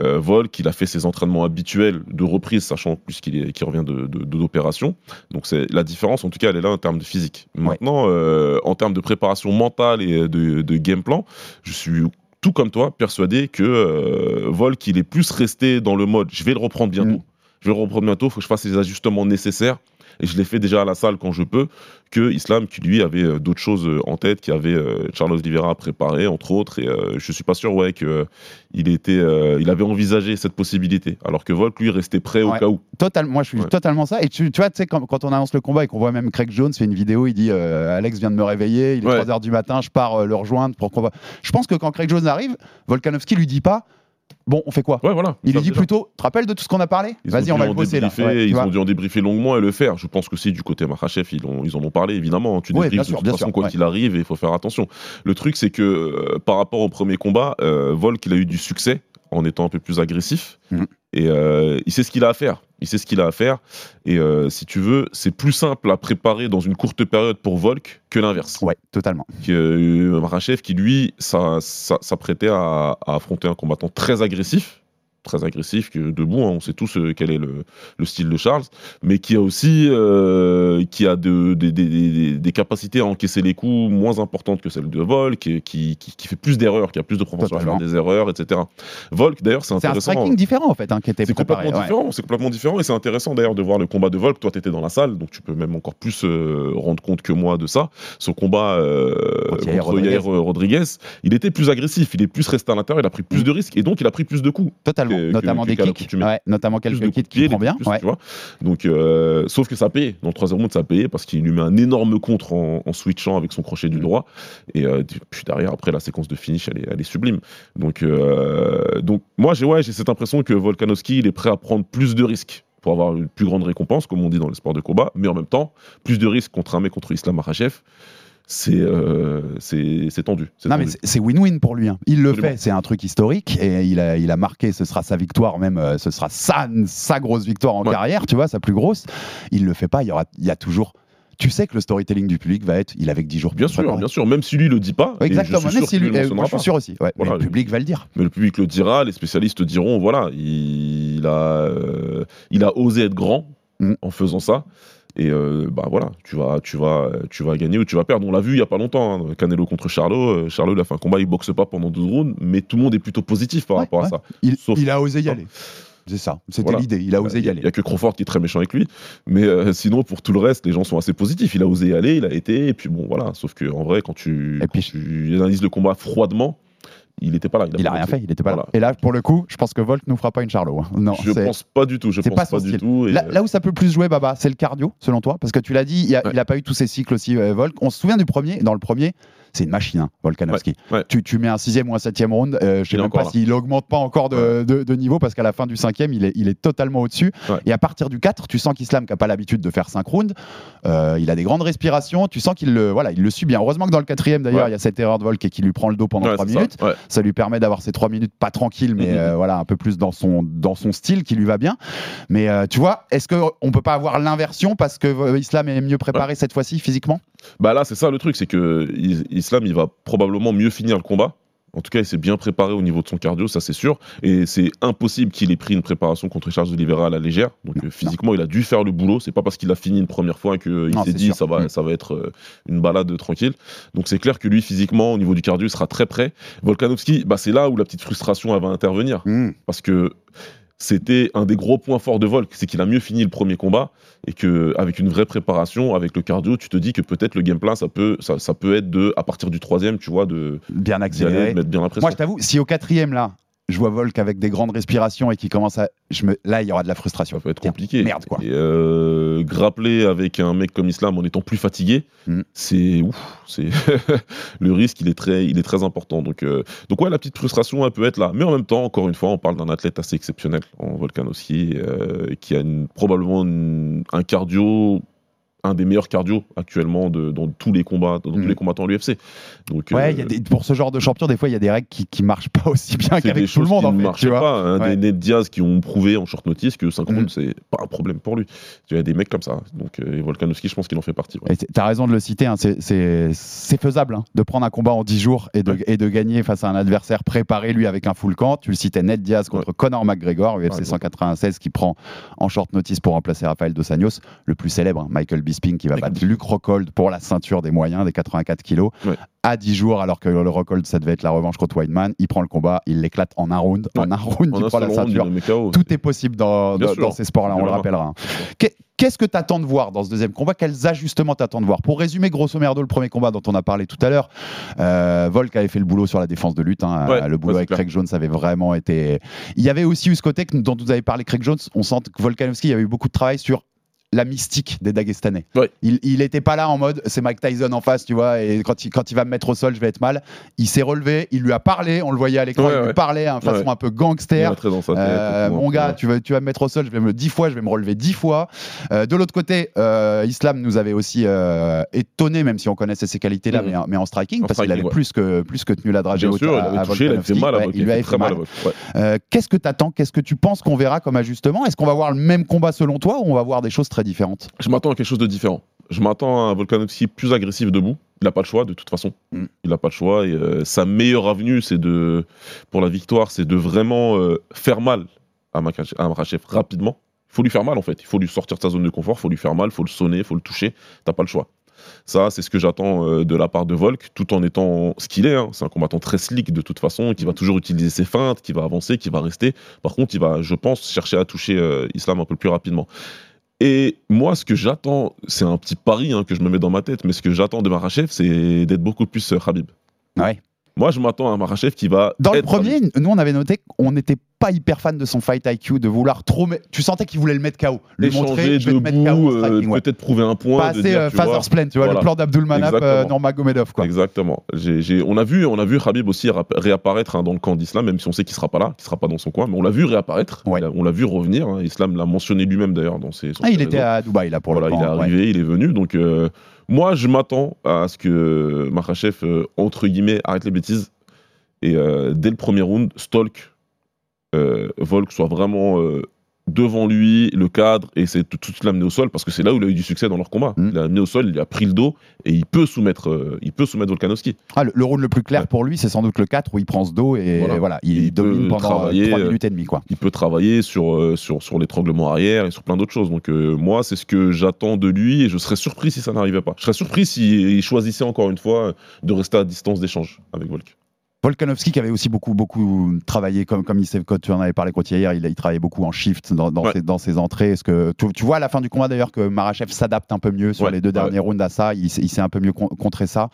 Euh, Volk, il a fait ses entraînements habituels de reprise, sachant plus qu'il est- qu'il revient de, d'opération. Donc c'est la différence, en tout cas, elle est là en termes de physique. Maintenant, euh, en termes de préparation mentale et de, de game plan, je suis tout comme toi persuadé que euh, Volk, il est plus resté dans le mode je vais le reprendre bientôt. Mm. Je vais le reprendre bientôt, il faut que je fasse les ajustements nécessaires et je l'ai fait déjà à la salle quand je peux, que Islam qui lui avait euh, d'autres choses euh, en tête, qui avait euh, Charles Oliveira à préparer entre autres, et je suis pas sûr ouais que il était, il avait envisagé cette possibilité, alors que Volk lui restait prêt au cas où. Total, moi je suis Ouais. totalement ça. Et tu, tu vois, tu sais, quand, quand on annonce le combat et qu'on voit même Craig Jones fait une vidéo, il dit Alex vient de me réveiller, il est Ouais. 3h du matin, je pars le rejoindre pour qu'on va. Je pense que quand Craig Jones arrive, Volkanovski lui dit pas Bon, on fait quoi Ouais, voilà. Il lui dit plutôt Tu te rappelles de tout ce qu'on a parlé Ils Vas-y, ont on dû va le bosser là. Ouais, tu ils ont dû en débriefer longuement et le faire. Je pense que si du côté Makhachev, ils, ont- ils en ont parlé, évidemment. Tu Ouais, débriefes de sûr, toute façon, sûr, quoi qu'il arrive, et il faut faire attention. Le truc, c'est que euh, par rapport au premier combat, euh, Volk, il a eu du succès en étant un peu plus agressif. Mhm. Et euh, il sait ce qu'il a à faire. Il sait ce qu'il a à faire. Et euh, si tu veux, c'est plus simple à préparer dans une courte période pour Volk que l'inverse. Ouais, totalement. Que, euh, Makhachev, qui lui, ça- ça- à affronter un combattant très agressif très agressif, que debout, hein, on sait tous euh, quel est le, le style de Charles, mais qui a aussi euh, qui a de- des- capacités à encaisser les coups moins importantes que celles de Volk, qui, qui, qui- fait plus d'erreurs, qui a plus de propension à faire des erreurs, etc. Volk, d'ailleurs, c'est C'est un intéressant. striking différent en fait hein, qui était C'est complètement ouais. différent, c'est complètement différent et c'est intéressant d'ailleurs de voir le combat de Volk. Toi, tu étais dans la salle, donc tu peux même encore plus euh, rendre compte que moi de ça. Son combat euh, Contre Yair contre Rodriguez. Yair Rodriguez, il était plus agressif, il est plus resté à l'intérieur, il a pris plus de risques et donc il a pris plus de coups. Totalement, que- notamment que- des kicks, ouais, notamment quelques kicks pied, qui prend bien. plus, ouais. tu vois. Donc, euh, sauf que ça a payé. Dans le troisième round, ça payé parce qu'il lui met un énorme contre en, en switchant avec son crochet Mm. du droit. Et euh, puis derrière, après, la séquence de finish, elle est, elle est sublime. Donc, euh, donc moi, j'ai ouais, cette impression que Volkanovski, il est prêt à prendre plus de risques pour avoir une plus grande récompense, comme on dit dans les sports de combat, mais en même temps, plus de risques contre un mec contre Islam Makhachev, c'est euh, tendu. c'est Non, mais tendu. c'est- c'est win-win pour lui. hein. Il le Absolument. fait, c'est un truc historique et il a, il a marqué, ce sera sa victoire, même euh, ce sera sa, sa grosse victoire en Ouais. carrière, tu vois, sa plus grosse. Il le fait pas, il y, aura, il y a toujours. Tu sais que le storytelling du public va être il avait que 10 jours Bien sûr, préparer. bien sûr, même si lui le dit pas. Exactement, je suis sûr si lui, euh, moi, je suis sûr aussi. ouais, Voilà, mais le public va le dire. Mais le public le dira, les spécialistes diront, voilà, il, a, euh, il a osé être grand Mm. en faisant ça. Et euh, bah voilà, tu vas, tu, vas, tu vas gagner ou tu vas perdre. On l'a vu il y a pas longtemps, hein, Canelo contre Charlot. Euh, Charlot, il a fait un combat, il boxe pas pendant 12 rounds, mais tout le monde est plutôt positif par Ouais, rapport ouais. à ça. Il, Sauf- il a osé y aller. C'est ça, c'était Voilà. l'idée, il a osé y Il aller. n'y a que Crawford qui est très méchant avec lui. Mais euh, sinon, pour tout le reste, les gens sont assez positifs. Il a osé y aller, il a été. Et puis bon, voilà. Sauf que en vrai, quand tu, Et quand puis- tu analyses le combat froidement, il n'était pas là. Il a pas rien fait, il était pas là. Et là, pour le coup, je pense que Volt nous fera pas une Charlot. hein. Non, je pense pas du tout. Je pense pas pas, du tout. et, Là, là où ça peut plus jouer, Baba, c'est le cardio, selon toi Parce que tu l'as dit, il n'a Ouais. pas eu tous ces cycles aussi, euh, Volk. On se souvient du premier. Dans le premier, c'est une machine, hein, Volkanovski. Ouais, ouais. Tu, tu mets un sixième ou un septième round, euh, je sais Il est même pas s'il augmente pas encore de, Ouais. de- de niveau, parce qu'à la fin du cinquième, il est, il est totalement au-dessus. Ouais. Et à partir du 4, tu sens qu'Islam, qui n'a pas l'habitude de faire 5 rounds, euh, il a des grandes respirations, tu sens qu'il le, voilà, il le suit bien. Heureusement que dans le quatrième, d'ailleurs, il y a cette erreur de Volk et qui lui prend le dos pendant ouais, 3 c'est ça. minutes. Ça lui permet d'avoir ces trois minutes pas tranquilles, mais Mhm. euh, voilà, un peu plus dans son, dans son style qui lui va bien. Mais tu vois, est-ce qu'on peut pas avoir l'inversion parce que Islam est mieux préparé cette fois-ci physiquement? Bah là, c'est ça le truc, c'est que Is- Islam, il va probablement mieux finir le combat. En tout cas, il s'est bien préparé au niveau de son cardio, ça c'est sûr. Et c'est impossible qu'il ait pris une préparation contre Charles Oliveira à la légère. Donc euh, physiquement, il a dû faire le boulot. C'est pas parce qu'il a fini une première fois qu'il s'est dit sûr. ça va, Mm. ça va être euh, une balade tranquille. Donc c'est clair que lui, physiquement, au niveau du cardio, il sera très prêt. Volkanovski, bah, c'est là où la petite frustration elle va intervenir. Parce que c'était un des gros points forts de Volk, c'est qu'il a mieux fini le premier combat et que avec une vraie préparation, avec le cardio, tu te dis que peut-être le game plan ça peut ça, ça peut être de à partir du troisième, tu vois, de Bien accéléré. de mettre bien la pression. Moi, je t'avoue, si au quatrième, là, je vois Volk avec des grandes respirations et qui commence à. Je me... Là, il y aura de la frustration. ça peut être compliqué. Merde, quoi. Et euh, grappler avec un mec comme Islam en étant plus fatigué, Mm. c'est c'est [laughs] le risque, il est très, il est très important. Donc, euh, donc ouais, la petite frustration, elle peut être là. Mais en même temps, encore une fois, on parle d'un athlète assez exceptionnel en Volkanovski, euh, qui a une- probablement une- un cardio, un des meilleurs cardio actuellement de, dans tous les combats, dans Mm. tous les combattants à l'UFC. Donc, Ouais, euh, y a des- pour ce genre de champion, des fois, il y a des règles qui, qui marchent pas aussi bien qu'avec tout le monde, qui en ne fait. Tu marchaient vois pas. hein. Ouais. Des Ned Diaz qui ont prouvé en short notice que 5 Mm. rounds, c'est pas un problème pour lui. Il y a des mecs comme ça. Donc, euh, et Volkanovski, je pense qu'il en fait partie. ouais. Et t- T'as raison de le citer, hein, c'est- faisable hein, de prendre un combat en 10 jours et de, Ouais. et de gagner face à un adversaire préparé, lui, avec un full camp. Tu le citais, Ned Diaz contre Conor McGregor, UFC Ouais, 196, qui prend en short notice pour remplacer Rafael Dos Anjos, le plus célèbre, hein, Michael Bisping Bisping qui va battre Luke Rockhold pour la ceinture des moyens, des 84 kilos. Ouais. À 10 jours, alors que le Rockhold, ça devait être la revanche contre Weidman, il prend le combat, il l'éclate en un round. En un round, En il prend la round, ceinture. KO. Tout est possible dans, ces sports-là, on le rappellera. hein. Qu'est- Qu'est-ce que tu attends de voir dans ce deuxième combat? Quels ajustements t'attends de voir? Pour résumer grosso merdo le premier combat dont on a parlé tout à l'heure, euh, Volk avait fait le boulot sur la défense de lutte. hein. Ouais, le boulot avec clair. Craig Jones avait vraiment été. Il y avait aussi eu ce côté dont vous avez parlé, Craig Jones. On sent que Volkanovski il y avait eu beaucoup de travail sur la mystique des Dagestanais. Ouais. Il, il était pas là en mode c'est Mike Tyson en face, tu vois, et quand il, quand il va me mettre au sol, je vais être mal. Il s'est relevé, il lui a parlé, on le voyait à l'écran, Ouais, il lui parlait de façon un peu gangster. sa tête. Euh, mon hein. gars, tu vas, tu vas me mettre au sol, je vais me dix fois, je vais me relever dix fois. Euh, de l'autre côté, euh, Islam nous avait aussi étonné, même si on connaissait ses qualités-là, Mhm. mais, en- mais en striking, En parce qu'il avait plus que plus que tenu la dragée Bien sûr, il avait à touché, il avait fait mal à il lui avait fait mal. Qu'est-ce que tu attends Qu'est-ce que tu penses qu'on verra comme ajustement? Est-ce qu'on va voir le même combat selon toi ou on va voir des choses très Je m'attends à quelque chose de différent. Je m'attends à un Volkanovski plus agressif debout. Il n'a pas le choix de toute façon. Mm. Il n'a pas le choix. Et, euh, sa meilleure avenue, c'est de, pour la victoire, c'est de vraiment euh, faire mal à Makachev, rapidement. Il faut lui faire mal en fait. Il faut lui sortir de sa zone de confort. Il faut lui faire mal. Il faut le sonner. Il faut le toucher. T'as pas le choix. Ça, c'est ce que j'attends euh, de la part de Volk, tout en étant ce qu'il est. hein. C'est un combattant très slick de toute façon, qui va toujours utiliser ses feintes, qui va avancer, qui va rester. Par contre, il va, je pense, chercher à toucher euh, Islam un peu plus rapidement. Et moi, ce que j'attends, c'est un petit pari hein, que je me mets dans ma tête, mais ce que j'attends de Marachev, c'est d'être beaucoup plus euh, Khabib. Ouais. Moi, je m'attends à un Marachev qui va. Dans le premier, nous on avait noté qu'on n'était pas hyper fan de son fight IQ, de vouloir trop. Tu sentais qu'il voulait le mettre KO. Échanger montrer, je vais te mettre KO euh, ouais. peut-être prouver un point. Pas de assez euh, Father's Plan, tu vois, Voilà. le plan d'Abdul Manap, euh, Exactement. Nurmagomedov, quoi. Exactement. On a vu, on a vu Khabib aussi réapparaître hein, dans le camp d'Islam, même si on sait qu'il sera pas là, qu'il sera pas dans son coin, mais on l'a vu réapparaître. Ouais. On l'a vu revenir. hein. Islam l'a mentionné lui-même d'ailleurs dans ses. Ah, il était réseaux. à Dubaï là pour voilà, le il est ouais. arrivé, il est venu. Donc, euh, moi, je m'attends à ce que Makhachev, euh, entre guillemets, arrête les bêtises. Et dès le premier round, Stolk, euh, Volk soit vraiment euh, devant lui, le cadre, et c'est tout de suite l'amener au sol, parce que c'est là où il a eu du succès dans leur combat. Mm. Il l'a amené au sol, il a pris le dos, et il peut soumettre, euh, il peut soumettre Volkanovski. Ah, le, le round le plus clair Ouais. pour lui, c'est sans doute le 4 où il prend ce dos et voilà, Voilà. il, Il domine pendant travailler, 3 euh, minutes et demie. Quoi. il peut travailler sur, euh, sur, sur l'étranglement arrière et sur plein d'autres choses. Donc euh, moi, c'est ce que j'attends de lui et je serais surpris si ça n'arrivait pas. Je serais surpris s'il choisissait encore une fois de rester à distance d'échange avec Volk. Volkanovski qui avait aussi beaucoup beaucoup travaillé comme comme il quand tu en avais parlé hier il, il travaillait beaucoup en shift dans, dans, Ouais. ses, dans ses entrées. Est-ce que tu, tu vois à la fin du combat d'ailleurs que Marachev s'adapte un peu mieux sur Ouais, les deux ouais. derniers rounds à ça? Il, s'est- il s'est un peu mieux con- contré ça.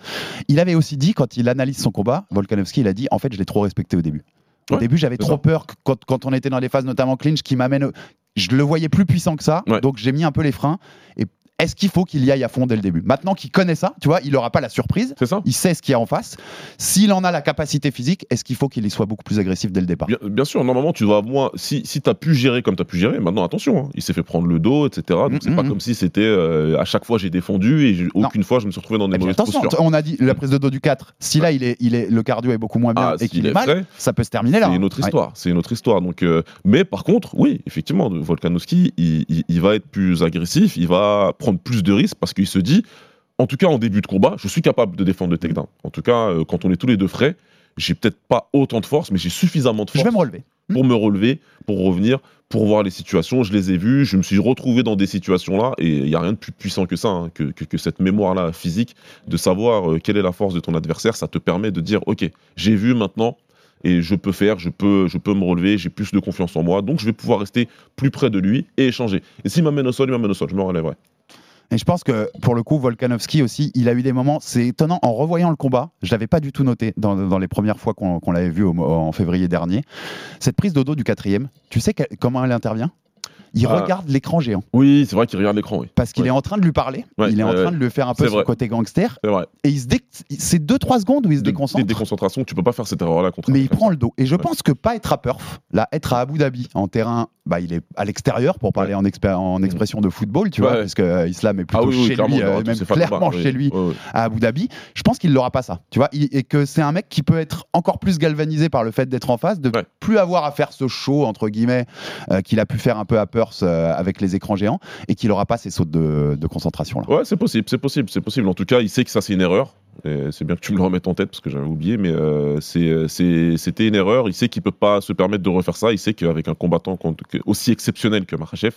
Il avait aussi dit quand il analyse son combat Volkanovski il a dit en fait je l'ai trop respecté au début. Au début j'avais trop peur que quand, quand on était dans les phases notamment clinch qui m'amène je le voyais plus puissant que ça donc j'ai mis un peu les freins. Et est-ce qu'il faut qu'il y aille à fond dès le début? Maintenant qu'il connaît ça, tu vois, il n'aura pas la surprise, C'est ça il sait ce qu'il y a en face. S'il en a la capacité physique, est-ce qu'il faut qu'il y soit beaucoup plus agressif dès le départ? Bien, bien sûr, normalement, tu dois moins. Si, si tu as pu gérer comme tu as pu gérer, maintenant, attention, hein, il s'est fait prendre le dos, etc. Donc, Mm, c'est pas mm, comme si c'était euh, à chaque fois j'ai défendu et Non. aucune fois je me suis retrouvé dans des puis mauvaises attention, postures. on a dit la prise de dos du 4. Si là, il est, il est, le cardio est beaucoup moins bien Ah, et qu'il est, est mal, frais, ça peut se terminer là. C'est hein. une autre Ouais. histoire. C'est une autre histoire. Donc, euh, mais par contre, oui, effectivement, Volkanovski, il, il- il va être plus agressif, il va prendre plus de risques parce qu'il se dit, en tout cas en début de combat, je suis capable de défendre le takedown. En tout cas, euh, quand on est tous les deux frais, j'ai peut-être pas autant de force, mais j'ai suffisamment de Je force vais me relever. pour me relever, pour revenir, pour voir les situations. Je les ai vues, je me suis retrouvé dans des situations-là, et il n'y a rien de plus puissant que ça, hein, que, que- que cette mémoire-là physique, de savoir euh, quelle est la force de ton adversaire. Ça te permet de dire, ok, j'ai vu maintenant, et je peux faire, je peux, je peux me relever, j'ai plus de confiance en moi, donc je vais pouvoir rester plus près de lui et échanger. Et s'il m'amène au sol, il m'amène au sol, je me relèverai. Et je pense que pour le coup, Volkanovski aussi, il a eu des moments, c'est étonnant, en revoyant le combat, je l'avais pas du tout noté dans, dans les premières fois qu'on l'avait vu au- en février dernier. Cette prise de dos du quatrième, tu sais comment elle intervient? Il Ah. regarde l'écran géant Oui, c'est vrai qu'il regarde l'écran, oui. parce qu'il Ouais. est en train de lui parler, Ouais, il est en train de lui faire un peu son vrai. côté gangster, et il se dé... c'est 2-3 secondes où il se déconcentre. Des déconcentrations, tu peux pas faire cette erreur-là contre Mais il prend le dos. Et je pense que pas être à Perth, là, être à Abu Dhabi en terrain, bah, il est à l'extérieur pour parler en, expé- en expression de football, tu vois, parce que euh, Islam est plutôt Ah oui, oui, chez clairement, lui, euh, même clairement oui. chez lui à Abu Dhabi. Je pense qu'il n'aura pas ça, tu vois, et que c'est un mec qui peut être encore plus galvanisé par le fait d'être en face, de Ouais. plus avoir à faire ce show entre guillemets euh, qu'il a pu faire un peu à Perth Euh, avec les écrans géants et qu'il n'aura pas ces sautes de, de concentration là. Ouais, c'est possible, c'est possible, c'est possible. En tout cas, il sait que ça c'est une erreur. C'est bien que tu me le remettes en tête parce que j'avais oublié, mais euh, c'est- c'était une erreur. Il sait qu'il peut pas se permettre de refaire ça. Il sait qu'avec un combattant aussi exceptionnel que Makhachev,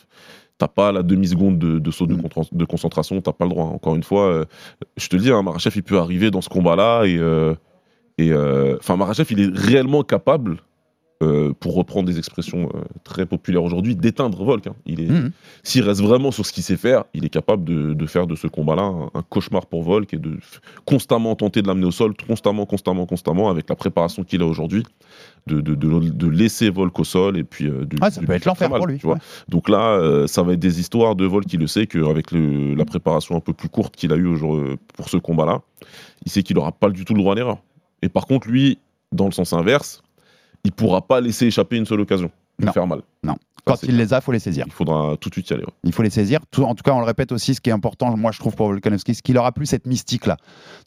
t'as pas la demi-seconde de, de saut de, Mm. de concentration, t'as pas le droit. Encore une fois, euh, je te le dis, hein, il peut arriver dans ce combat-là et, euh, et euh, enfin, Makhachev, il est réellement capable, euh, pour reprendre des expressions euh, très populaires aujourd'hui, d'éteindre Volk. hein. Il est, Mhm. s'il reste vraiment sur ce qu'il sait faire, il est capable de, de faire de ce combat-là un, un cauchemar pour Volk et de constamment tenter de l'amener au sol, constamment, constamment, constamment, avec la préparation qu'il a aujourd'hui, de, de, de- de laisser Volk au sol et puis euh, de, Ah, ça peut être l'enfer pour lui, tu vois. ouais. Donc là, euh, ça va être des histoires de Volk qui le sait qu'avec la préparation un peu plus courte qu'il a eue pour ce combat-là, il sait qu'il n'aura pas du tout le droit à l'erreur. Et par contre, lui, dans le sens inverse, il pourra pas laisser échapper une seule occasion de Non. faire mal. Non. Quand il les a, faut les saisir. Il faudra tout de suite y aller. ouais. Il faut les saisir. En tout cas, on le répète aussi, ce qui est important, moi je trouve pour Volkanovski, c'est qu'il aura plus cette mystique-là.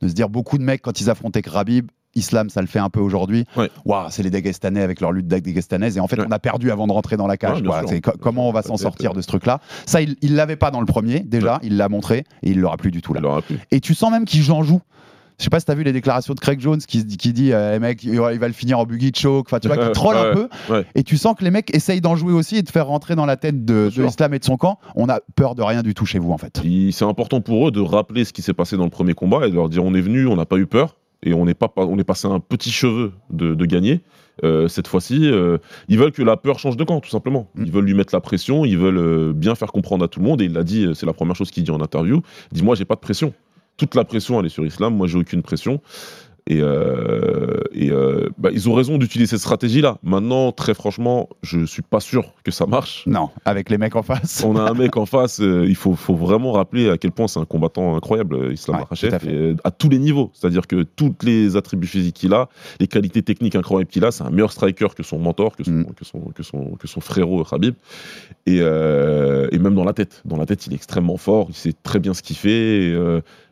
De se dire, beaucoup de mecs, quand ils affrontaient Khabib, Islam, ça le fait un peu aujourd'hui. Ouais. Waouh, c'est les Dagestanais avec leur lutte dagestanaise. Et en fait, Ouais. on a perdu avant de rentrer dans la cage. Ouais. C'est comment on va s'en sortir euh, de ce truc-là? Ça, il il l'avait pas dans le premier, déjà. Il l'a montré. Et il l'aura plus du tout là. Il plus. Et tu sens même qu'il en joue. Je sais pas si t'as vu les déclarations de Craig Jones qui, qui dit euh, les mecs, il va le finir en buggy choke. Enfin, tu vois, qui [laughs] troll un peu. Et tu sens que les mecs essayent d'en jouer aussi et de faire rentrer dans la tête de, de sûr. Islam et de son camp. On a peur de rien du tout chez vous, en fait. C'est important pour eux de rappeler ce qui s'est passé dans le premier combat et de leur dire on est venu, on n'a pas eu peur et on est pas on est passé un petit cheveu de, de gagner. Euh, cette fois-ci, euh, ils veulent que la peur change de camp, tout simplement. Mm. Ils veulent lui mettre la pression, ils veulent euh, bien faire comprendre à tout le monde. Et il l'a dit, c'est la première chose qu'il dit en interview. Il dit moi, j'ai pas de pression. Toute la pression, elle est sur Islam. Moi, j'ai aucune pression. Et, euh, et euh, bah, ils ont raison d'utiliser cette stratégie-là. Maintenant, très franchement, je suis pas sûr que ça marche. Non, avec les mecs en face. On a un mec en [laughs] face, euh, il faut, faut vraiment rappeler à quel point c'est un combattant incroyable, Islam Ouais, à fait. et, à tous les niveaux. C'est-à-dire que tous les attributs physiques qu'il a, les qualités techniques incroyables qu'il a, c'est un meilleur striker que son mentor, que son, Mm. que son, que son, que son frérot Khabib. Et, et même dans la tête. Dans la tête, il est extrêmement fort, il sait très bien ce qu'il fait. et,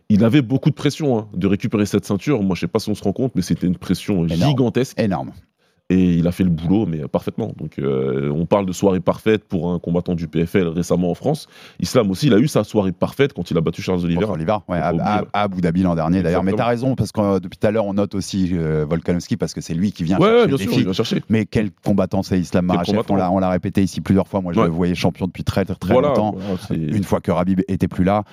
il avait beaucoup de pression hein, de récupérer cette ceinture. Moi, je sais pas si on se rend compte, mais c'était une pression Énorme. gigantesque. Énorme. Et il a fait le boulot, mais euh, parfaitement. Donc, euh, on parle de soirée parfaite pour un combattant du PFL récemment en France. Islam aussi, il a eu sa soirée parfaite quand il a battu Charles Oliveira. Oliveira, ouais, à, à- Abu Dhabi l'an dernier d'ailleurs. Mais t'as raison, parce que euh, depuis tout à l'heure, on note aussi euh, Volkanovski parce que c'est lui qui vient Ouais, chercher bien sûr, il va chercher. Mais quel combattant c'est Islam combattant. On l'a- On l'a répété ici plusieurs fois. Moi, je Ouais. le voyais champion depuis très très, très voilà, longtemps. voilà, Une fois que Rabib était plus là.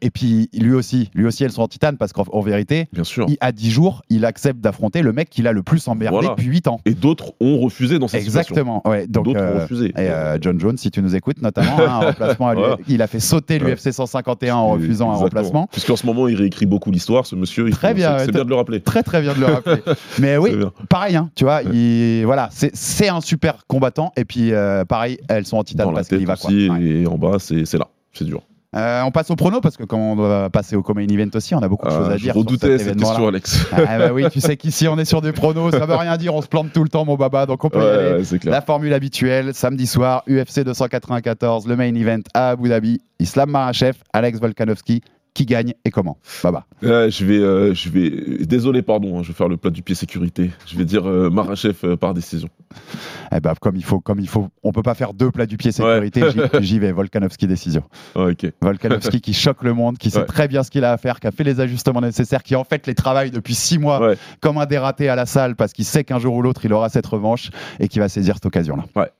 Et puis lui aussi, lui aussi, elles sont en titane parce qu'en en vérité, bien sûr. il- à 10 jours, il accepte d'affronter le mec qu'il a le plus emmerdé Voilà. depuis 8 ans. Et d'autres ont refusé dans cette situation. Exactement. Ouais, donc, D'autres euh, ont refusé. Et euh, John Jones, si tu nous écoutes, notamment, hein, un [laughs] remplacement à Voilà. il a fait sauter Ouais. l'UFC 151 en refusant un remplacement. Puisqu'en ce moment, il réécrit beaucoup l'histoire, ce monsieur. il Très faut- bien, c'est- ouais, bien de le rappeler. Très très bien de le [laughs] rappeler. Mais oui, pareil, hein, tu vois, il- voilà, c'est un super combattant. Et puis euh, pareil, elles sont en titane parce qu'il va. Quoi. Ouais. et en bas, c'est là. C'est dur. Euh, on passe au prono parce que comme on doit passer au co-main event aussi, on a beaucoup de choses Ah, à je dire. redoutais cet cette question, Alex. Ah, bah oui, tu sais qu'ici on est sur des pronos, ça veut rien dire, on se plante tout le temps, mon baba, donc on peut y aller. Ouais. La formule habituelle, samedi soir, UFC 294, le main event à Abu Dhabi, Islam Makhachev, Alex Volkanovski, qui gagne et comment Baba. Ouais, je vais, euh, je vais. Désolé, pardon, hein, je vais faire le plat du pied sécurité. Je vais dire euh, Marachev euh, par décision. Eh ben, comme il faut, comme il faut, on peut pas faire deux plats du pied sécurité, j'y- [laughs] j'y vais, Volkanovski décision. Ah, ok. Volkanovski qui choque le monde, qui sait très bien ce qu'il a à faire, qui a fait les ajustements nécessaires, qui en fait les travaille depuis six mois Ouais. comme un dératé à la salle parce qu'il sait qu'un jour ou l'autre il aura cette revanche et qui va saisir cette occasion-là. Ouais.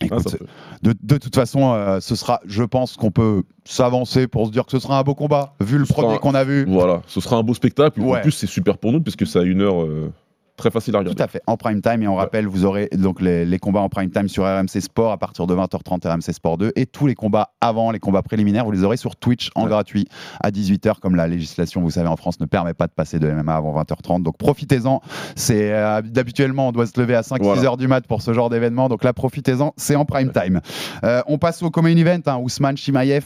Écoute, Ah, de, de toute façon, euh, ce sera, je pense qu'on peut s'avancer pour se dire que ce sera un beau combat, vu le Ce premier un- qu'on a vu. Voilà, ce sera un beau spectacle. Ouais. En plus, c'est super pour nous puisque c'est à une heure euh, très facile à regarder. Tout à fait, en prime time. Et on rappelle, vous aurez donc les, les combats en prime time sur RMC Sport à partir de 20h30 RMC Sport 2. Et tous les combats avant, les combats préliminaires, vous les aurez sur Twitch en Ouais. gratuit à 18h, comme la législation, vous savez, en France ne permet pas de passer de MMA avant 20h30. Donc profitez-en. C'est euh, D'habituellement, on doit se lever à 5-6 Voilà. heures du mat pour ce genre d'événement. Donc là, profitez-en, c'est en prime time. Euh, on passe au Common Event, hein, Ousmane Chimaev,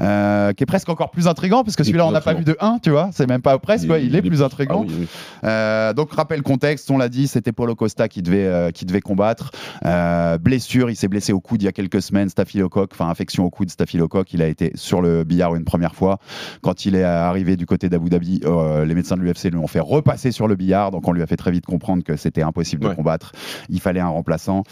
euh, qui est presque encore plus intrigant, parce que Il celui-là, on n'a pas vu de 1, tu vois. C'est même pas presque, ouais, il, est plus intriguant. Ah oui, oui. Euh, donc, rappel contexte contexte, on l'a dit, c'était Paulo Costa qui devait, euh, qui devait combattre. Euh, blessure, il s'est blessé au coude il y a quelques semaines, staphylocoque, enfin infection au coude, staphylocoque. Il a été sur le billard une première fois. Quand il est arrivé du côté d'Abu Dhabi, euh, les médecins de l'UFC lui ont fait repasser sur le billard, donc on lui a fait très vite comprendre que c'était impossible de combattre. Il fallait un remplaçant.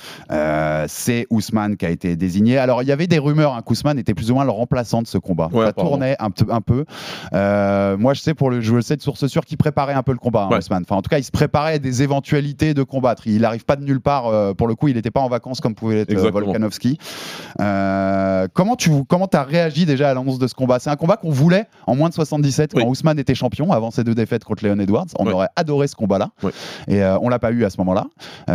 C'est Ousmane qui a été désigné. Alors il y avait des rumeurs hein, qu'Ousmane était plus ou moins le remplaçant de ce combat. Ouais, Ça tournait un, peu- un peu. Moi je sais pour le, je le sais de source sûre qu'il préparait un peu le combat, hein, Ouais. Ousmane. Enfin en tout cas il se préparait à des éventualités de combattre. Il n'arrive pas de nulle part. euh, pour le coup il n'était pas en vacances comme pouvait l'être euh. Volkanovski. Euh, comment tu comment as réagi déjà à l'annonce de ce combat? C'est un combat qu'on voulait en moins de 77 Oui. quand Ousmane était champion avant ses deux défaites contre Leon Edwards. On aurait adoré ce combat-là. Et on l'a pas eu à ce moment-là.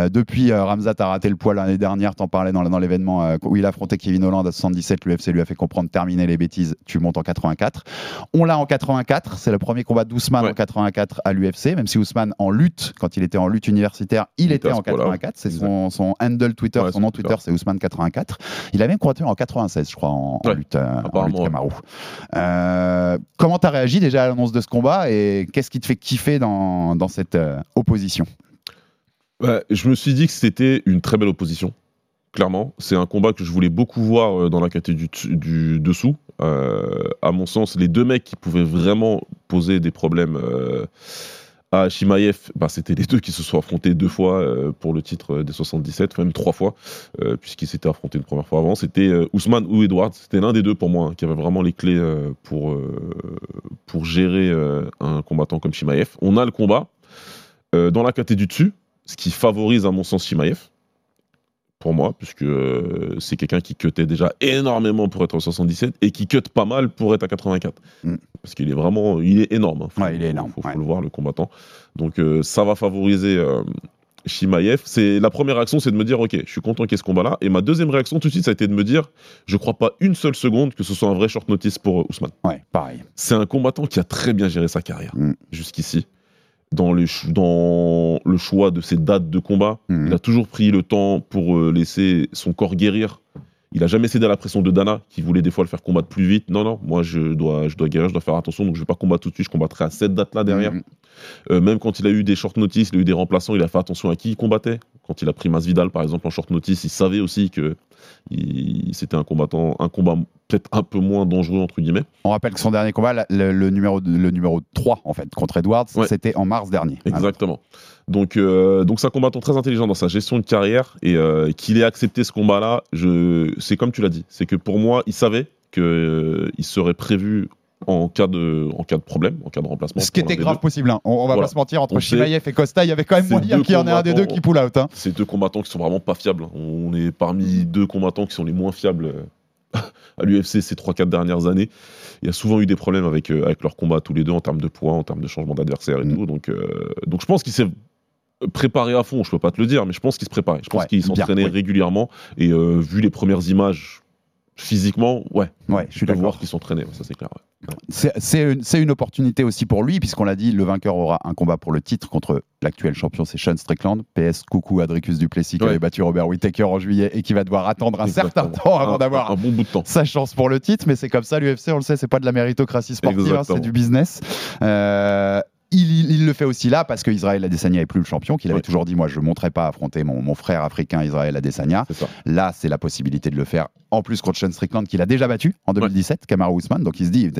Depuis, Ramzat a raté le poids l'année dernière. T'en parlais dans, dans l'événement où il affrontait Kevin Holland à 77. L'UFC lui a fait comprendre terminer les bêtises. Tu montes en 84. On l'a en 84. C'est le premier combat d'Ousmane en 84 à l'UFC. Même si Ousmane en lutte, quand il était en lutte universitaire, il, était en ce poids-là, 84. C'est son, son handle Twitter, Ouais, son nom Twitter. C'est Ousmane 84. Il a même combattu en 96, je crois, en, lutte, euh, en lutte. Euh, comment t'as réagi déjà à l'annonce de ce combat et qu'est-ce qui te fait kiffer dans, dans cette euh, opposition? Ouais, je me suis dit que c'était une très belle opposition. Clairement, c'est un combat que je voulais beaucoup voir euh, dans la catégorie du, du dessous. Euh, à mon sens, les deux mecs qui pouvaient vraiment poser des problèmes euh, à Shimaev, bah, c'était les deux qui se sont affrontés deux fois euh, pour le titre euh, des 77, même trois fois, euh, puisqu'ils s'étaient affrontés une première fois avant. C'était euh, Ousmane ou Edwards. C'était l'un des deux pour moi hein, qui avait vraiment les clés pour, gérer un combattant comme Shimaev. On a le combat dans la catégorie du dessus, ce qui favorise à mon sens Shimaev pour moi, puisque euh, c'est quelqu'un qui cutait déjà énormément pour être au 77 et qui cut pas mal pour être à 84. Mm. Parce qu'il est vraiment, il est énorme. hein. Faut- Ouais, il est énorme, Faut, faut ouais. le voir, le combattant. Donc euh, ça va favoriser euh, Shimaev. C'est la première réaction, c'est de me dire, ok, je suis content qu'il y ait ce combat-là. Et ma deuxième réaction tout de suite, ça a été de me dire, je crois pas une seule seconde que ce soit un vrai short notice pour Ousmane. Ouais, pareil. C'est un combattant qui a très bien géré sa carrière Mm. jusqu'ici. Dans, les ch- dans le choix de ses dates de combat, Mhm. il a toujours pris le temps pour euh, laisser son corps guérir. Il a jamais cédé à la pression de Dana, qui voulait des fois le faire combattre plus vite. Non, non, moi je dois, je dois guérir, je dois faire attention, donc je vais pas combattre tout de suite, je combattrai à cette date-là derrière. Mhm. Euh, même quand il a eu des short notice, il a eu des remplaçants, il a fait attention à qui il combattait. Quand il a pris Masvidal, par exemple, en short notice, il savait aussi que c'était un combattant, un combat peut-être un peu moins dangereux, entre guillemets. On rappelle que son dernier combat, le, le numéro, le numéro 3, en fait, contre Edwards, Ouais. c'était en mars dernier. Exactement. Donc, euh, donc c'est un combattant très intelligent dans sa gestion de carrière et euh, qu'il ait accepté ce combat-là, je... c'est comme tu l'as dit, c'est que pour moi, il savait qu'il serait prévu en cas, de, en cas de problème, en cas de remplacement. Ce qui était grave possible. hein. On, on va Voilà. pas se mentir, entre Shimaev et Costa, il y avait quand même ces moyen qu'il y en ait un des deux qui pull out. hein. C'est deux combattants qui sont vraiment pas fiables. hein. On est parmi deux combattants qui sont les moins fiables euh, [laughs] à l'UFC ces 3-4 dernières années. Il y a souvent eu des problèmes avec, euh, avec leur combat tous les deux en termes de poids, en termes de changement d'adversaire et Mm. tout. Donc, euh, donc je pense qu'il s'est préparé à fond. Je peux pas te le dire, mais je pense qu'il se préparait. Je pense Ouais, qu'il s'entraînait régulièrement. Et euh, vu les premières images physiquement, ouais, Ouais, je suis d'accord. voir qu'il s'entraînait. ouais, ça c'est clair. ouais. C'est c'est une, opportunité aussi pour lui, puisqu'on l'a dit, le vainqueur aura un combat pour le titre contre l'actuel champion, c'est Sean Strickland. PS, coucou Adricus Duplessis qui Ouais. avait battu Robert Whittaker en juillet et qui va devoir attendre un certain temps avant d'avoir un bon bout de temps. sa chance pour le titre, mais c'est comme ça l'UFC, on le sait, c'est pas de la méritocratie sportive, hein, c'est du business. Euh, il, il- il le fait aussi là parce qu'Israël Adesanya est plus le champion, qu'il avait toujours dit moi je ne monterai pas affronter mon, mon frère africain Israël Adesanya. C'est ça. Là, c'est la possibilité de le faire en plus contre Sean Strickland qu'il a déjà battu en 2017, Kamaru Ousmane. Donc il se dit,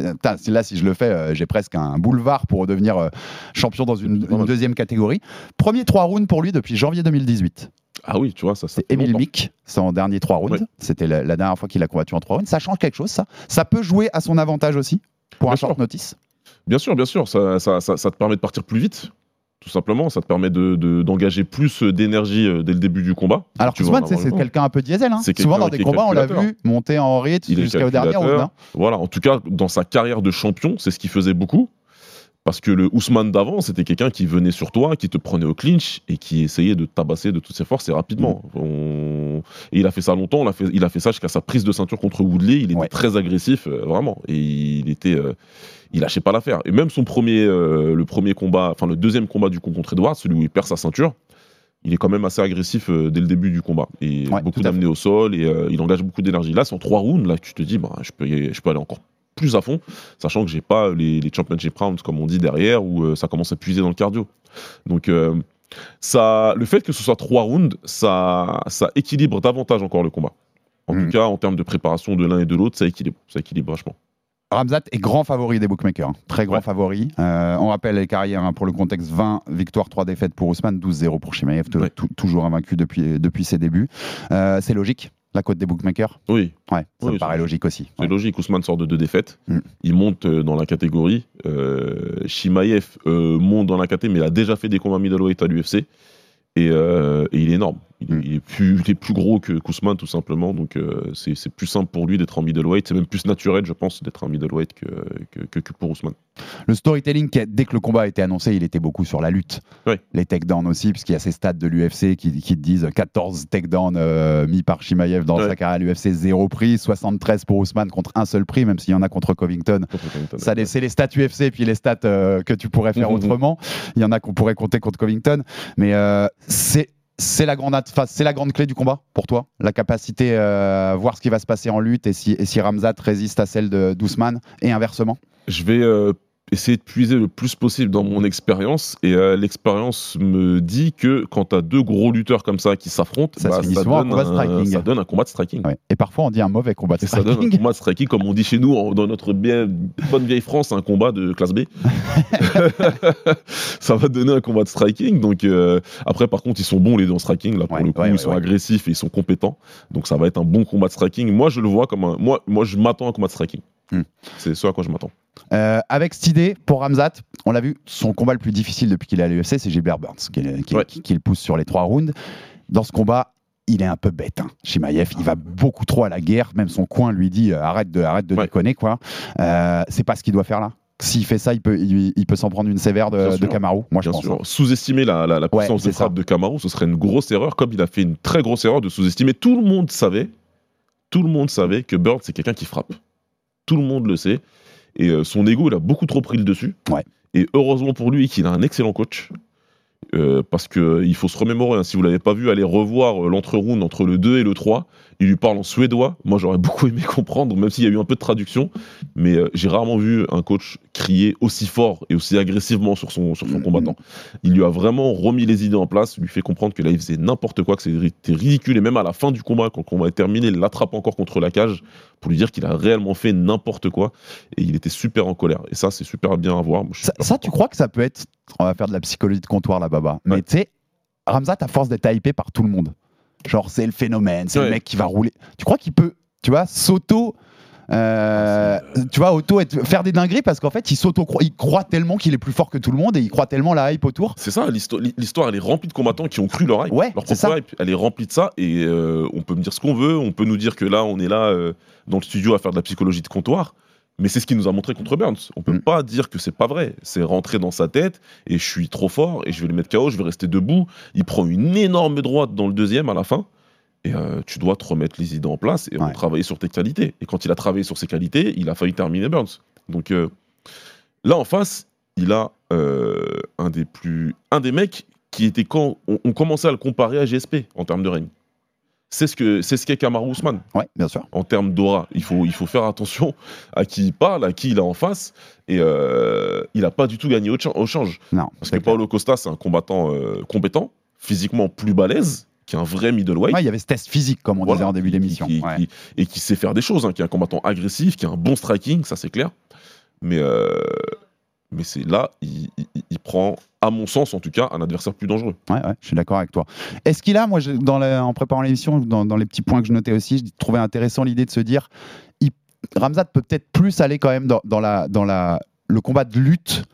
là, si je le fais, euh, j'ai presque un boulevard pour devenir euh, champion dans une, deuxième catégorie. Premier trois rounds pour lui depuis janvier 2018. Ah oui, tu vois, ça C'est fait Emile. Mick, son dernier trois rounds. C'était la, la dernière fois qu'il a combattu en trois rounds. Ça change quelque chose, ça? Ça peut jouer à son avantage aussi pour Bien un sûr. short notice? Bien sûr, bien sûr, ça, ça, ça, ça te permet de partir plus vite, tout simplement. Ça te permet de- de- d'engager plus d'énergie euh, dès le début du combat. Alors Ousmane, c'est quelqu'un un peu diesel. hein. Souvent dans des combats, on l'a vu monter en rythme jusqu'au dernier round. Voilà, en tout cas, dans sa carrière de champion, c'est ce qu'il faisait beaucoup. Parce que le Ousmane d'avant, c'était quelqu'un qui venait sur toi, qui te prenait au clinch et qui essayait de tabasser de toutes ses forces et rapidement. Mm. On- Et il a fait ça longtemps, il a fait, il a fait ça jusqu'à sa prise de ceinture contre Woodley. Il était Ouais. très agressif, euh, vraiment. Et il était. euh, Il lâchait pas l'affaire. Et même son premier, euh, le premier combat, enfin le deuxième combat du coup contre Edwards, celui où il perd sa ceinture, il est quand même assez agressif euh, dès le début du combat. Et Ouais, beaucoup d'amener au sol et euh, il engage beaucoup d'énergie. Là, c'est en trois rounds, là, tu te dis, bah, je, peux, y- je peux aller encore plus à fond, sachant que j'ai pas les, les championship rounds, comme on dit derrière, où ça commence à puiser dans le cardio. Donc, ça, le fait que ce soit trois rounds, ça, ça équilibre davantage encore le combat. En Mhm. tout cas, en termes de préparation de l'un et de l'autre, ça équilibre, ça équilibre vachement. Ramzat est grand favori des bookmakers, hein. très grand Ouais. favori. Euh, on rappelle les carrières hein, pour le contexte 20 victoires, 3 défaites pour Ousmane, 12-0 pour Chimaev, Ouais. toujours invaincu depuis, depuis ses débuts. Euh, c'est logique, la cote des bookmakers Oui, Ouais, ça Oui, me paraît logique aussi. c'est Ouais. logique. Ousmane sort de deux défaites. Mm. Il monte euh, dans la catégorie. Euh, Shimaev euh, monte dans la catégorie, mais il a déjà fait des combats middleweight à l'UFC. Et, euh, et il est énorme. Il, est, plus, il est plus gros que Kousman, tout simplement. Donc, euh, c'est plus simple pour lui d'être en middleweight. C'est même plus naturel, je pense, d'être en middleweight que, que, pour Ousmane. Le storytelling, dès que le combat a été annoncé, il était beaucoup sur la lutte. Ouais. Les takedowns aussi, puisqu'il y a ces stats de l'UFC qui, qui te disent 14 takedowns euh, mis par Chimaev dans Ouais. sa carrière à l'UFC, 0 prix, 73 pour Ousmane contre un seul prix, même s'il y en a contre Covington. Ça, les- c'est les stats UFC puis les stats euh, que tu pourrais faire [laughs] autrement. Il y en a qu'on pourrait compter contre Covington, mais euh, c'est c'est la grande c'est la grande clé du combat pour toi, la capacité euh, voir ce qui va se passer en lutte et si, et Ramzat résiste à celle de d'Ousmane et inversement? Je vais euh, essayer de puiser le plus possible dans mon expérience. Et euh, l'expérience me dit que quand tu as deux gros lutteurs comme ça qui s'affrontent, Ça bah, ça, donne un, striking. ça donne un combat de striking. Ouais. Et parfois on dit un mauvais combat de Et ça donne un striking. combat de striking, comme on dit chez nous, en- dans notre bien, bonne vieille France, un combat de classe B. [laughs] ça va donner un combat de striking. Donc, euh, après, par contre, ils sont bons les deux en striking. Là, pour Ouais, le coup, ouais, ils sont agressifs et ils sont compétents. Donc, ça va être un bon combat de striking. Moi, je le vois comme un. Moi, moi je m'attends à un combat de striking. Hmm. C'est ce à quoi je m'attends. Euh, avec cette idée, pour Ramzat, on l'a vu, son combat le plus difficile depuis qu'il est à l'UFC, c'est Gilbert Burns, qui, qui- Ouais. qui- qui le pousse sur les trois rounds. Dans ce combat, il est un peu bête. Hein. Chimaev, il va beaucoup trop à la guerre. Même son coin lui dit euh, arrête de, arrête de Ouais. déconner. quoi. Euh, c'est pas ce qu'il doit faire là. S'il fait ça, il peut, il, il peut s'en prendre une sévère de, de. Kamaru. Moi, je pense. sûr. hein. Sous-estimer la, la- la Ouais, puissance c'est de frappe ça. de Kamaru, ce serait une grosse erreur, comme il a fait une très grosse erreur de sous-estimer. Tout le monde savait, tout le monde savait que Bird, c'est quelqu'un qui frappe. Tout le monde le sait. Et euh, son ego, il a beaucoup trop pris le dessus. Ouais. Et heureusement pour lui qu'il a un excellent coach. Euh, parce qu'il faut se remémorer, hein, si vous l'avez pas vu, allez revoir euh, l'entre-round entre le 2 et le 3. Il lui parle en suédois. Moi, j'aurais beaucoup aimé [laughs] comprendre, même s'il y a eu un peu de traduction. Mais euh, j'ai rarement vu un coach crier aussi fort et aussi agressivement sur son, sur son Mhm. combattant. Il lui a vraiment remis les idées en place, lui fait comprendre que là, il faisait n'importe quoi, que c'était ridicule. Et même à la fin du combat, quand le combat est terminé, il l'attrape encore contre la cage pour lui dire qu'il a réellement fait n'importe quoi. Et il était super en colère. Et ça, c'est super bien à voir. Moi, Ça, tu crois que ça peut être. On va faire de la psychologie de comptoir là, Baba. Mais tu sais, Ramzat, à force d'être hypé par tout le monde, genre c'est le phénomène, c'est le mec qui va rouler. Tu crois qu'il peut, tu vois, s'auto. euh, tu vois, auto être- faire des dingueries parce qu'en fait, il s'auto il croit tellement qu'il est plus fort que tout le monde et il croit tellement la hype autour. C'est ça, l'histo- l'histoire, elle est remplie de combattants qui ont cru leur hype. Ouais, leur c'est propre ça. hype, elle est remplie de ça. Et euh, on peut me dire ce qu'on veut, on peut nous dire que là, on est là euh, dans le studio à faire de la psychologie de comptoir. Mais c'est ce qu'il nous a montré contre Burns. On peut Mm. pas dire que c'est pas vrai. C'est rentrer dans sa tête et je suis trop fort et je vais le mettre KO, je vais rester debout. Il prend une énorme droite dans le deuxième à la fin. Et euh, tu dois te remettre les idées en place et Ouais. travailler sur tes qualités. Et quand il a travaillé sur ses qualités, il a failli terminer Burns. Donc euh, là en face, il a euh, un des plus, un des mecs qui était quand on, on commençait à le comparer à GSP en termes de règne. C'est ce que c'est ce qu'est Kamaru Usman Ouais, bien sûr. en termes d'aura. Il faut, il faut faire attention à qui il parle, à qui il a en face. Et euh, il n'a pas du tout gagné au, cha- au change. Non, Parce que clair. Paulo Costa, c'est un combattant euh, compétent, physiquement plus balèze, qui est un vrai middleweight. Ouais, il y avait ce test physique, comme on Voilà, disait en début d'émission. Ouais. et qui sait faire des choses, hein, qui est un combattant agressif, qui a un bon striking, ça c'est clair. Mais, euh, mais c'est là, il, prend, à mon sens en tout cas, un adversaire plus dangereux. Ouais, je suis d'accord avec toi. Est-ce qu'il a, moi, en préparant l'émission, dans, les petits points que je notais aussi, je trouvais intéressant l'idée de se dire, il, Ramzat peut peut-être plus aller quand même dans, dans la, le combat de lutte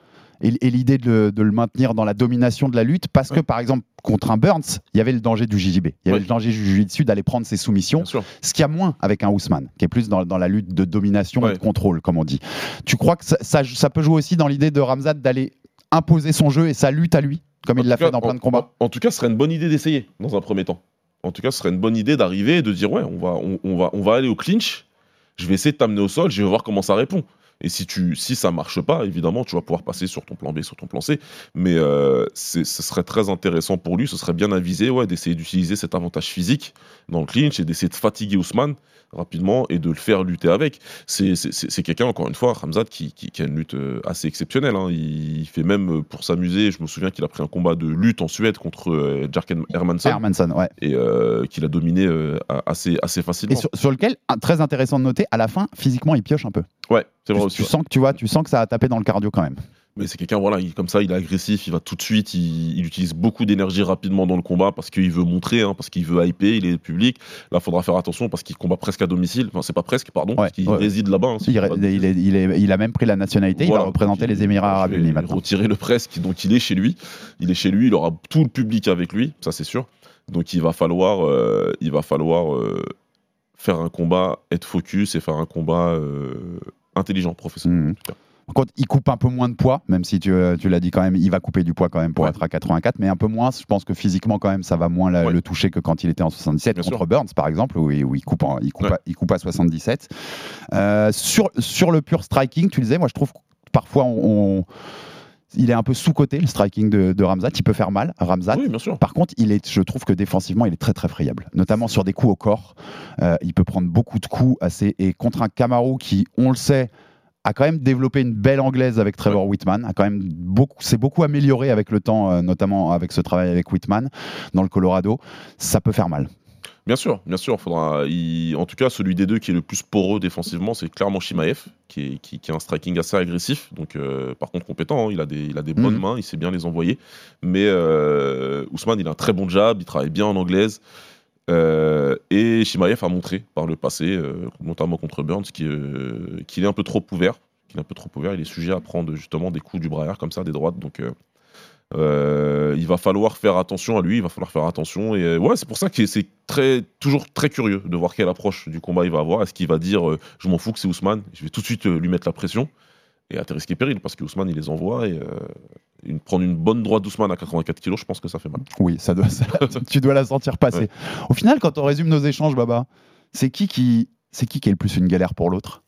et, et l'idée de, le- de le maintenir dans la domination de la lutte, parce que Ouais. par exemple, contre un Burns, il y avait le danger du JJB, il y avait Ouais. le danger du Jiu-Jitsu d'aller prendre ses soumissions, ce qu'il y a moins avec un Ousmane, qui est plus dans, dans la lutte de domination et de contrôle, comme on dit. Tu crois que ça, ça- ça peut jouer aussi dans l'idée de Ramzat d'aller imposer son jeu et sa lutte à lui, comme En il l'a fait dans plein de combats? En, en tout cas, ce serait une bonne idée d'essayer dans un premier temps. En tout cas, ce serait une bonne idée d'arriver et de dire ouais, on va, on, on va, on va aller au clinch. Je vais essayer de t'amener au sol. Je vais voir comment ça répond. Et si, tu, si ça marche pas, évidemment, tu vas pouvoir passer sur ton plan B, sur ton plan C. Mais euh, ce serait très intéressant pour lui, ce serait bien avisé ouais, d'essayer d'utiliser cet avantage physique dans le clinch et d'essayer de fatiguer Ousmane rapidement et de le faire lutter avec. C'est quelqu'un, encore une fois, Ramzat, qui, qui- qui a une lutte euh, assez exceptionnelle. hein. Il, fait même, euh, pour s'amuser, je me souviens qu'il a pris un combat de lutte en Suède contre euh, Jarken Hermansson Hermanson, ouais. et euh, qu'il a dominé euh, assez, assez facilement. Et sur, sur lequel, très intéressant de noter, à la fin, physiquement, il pioche un peu. Ouais, c'est vrai Tu, aussi. tu ouais. sens que tu vois, tu sens que ça a tapé dans le cardio quand même. Mais c'est quelqu'un, voilà, il- comme ça, il est agressif, il va tout de suite, il, il utilise beaucoup d'énergie rapidement dans le combat parce qu'il veut montrer, hein, parce qu'il veut hyper, il est public. Là, il faudra faire attention parce qu'il combat presque à domicile. Enfin, c'est pas presque, pardon, parce qu'il ouais. réside là-bas. hein, Il, il est- il est- il a même pris la nationalité, il va représenter les Émirats Arabes Unis maintenant. Retirer le presque, donc il est chez lui. Il est chez lui, il aura tout le public avec lui, ça c'est sûr. Donc il va falloir, euh, il va falloir euh, faire un combat, être focus et faire un combat euh, intelligent, professionnel. Par contre, il coupe un peu moins de poids, même si tu, euh, tu l'as dit quand même, il va couper du poids quand même pour Ouais. être à 84, mais un peu moins. Je pense que physiquement, quand même, ça va moins la- Ouais. le toucher que quand il était en 77 Bien contre sûr. Burns, par exemple, où, il- où il, coupe en- il, coupe Ouais. à, il coupe à 77. Euh, sur, sur le pur striking, tu le disais, moi je trouve que parfois on, on- il est un peu sous-côté, le striking de, de Ramzat. Il peut faire mal, Ramzat. Oui, bien sûr. Par contre, il est, je trouve que défensivement, il est très très friable, notamment sur des coups au corps. Euh, il peut prendre beaucoup de coups assez et contre un Kamaru qui, on le sait, a quand même développé une belle anglaise avec Trevor Whitman, a quand même beaucoup, s'est beaucoup amélioré avec le temps, euh, notamment avec ce travail avec Whitman dans le Colorado. Ça peut faire mal. Bien sûr, bien sûr. Faudra, il- En tout cas, celui des deux qui est le plus poreux défensivement, c'est clairement Shimaev, qui, est, qui, qui a un striking assez agressif. Donc, euh, par contre, compétent. hein. Il a des, il a des bonnes Mhm. mains, il sait bien les envoyer. Mais euh, Ousmane, il a un très bon jab, il travaille bien en anglaise. Euh, et Shimaev a montré par le passé, notamment contre Burns, qu'il est un peu trop ouvert. Qu'il est un peu trop ouvert. Il est sujet à prendre justement des coups du bras arrière comme ça, des droites. Donc, euh, il va falloir faire attention à lui, il va falloir faire attention. Et euh, ouais, c'est pour ça que c'est très, toujours très curieux de voir quelle approche du combat il va avoir. Est-ce qu'il va dire euh, je m'en fous que c'est Ousmane, je vais tout de suite lui mettre la pression et à et périls parce que Ousmane il les envoie et une- prendre une bonne droite d'Ousmane à 84 kg, je pense que ça fait mal. Oui, ça doit, ça- [laughs] tu dois la sentir passer. Ouais. Au final, quand on résume nos échanges, Baba, c'est qui qui, c'est qui qui est le plus une galère pour l'autre?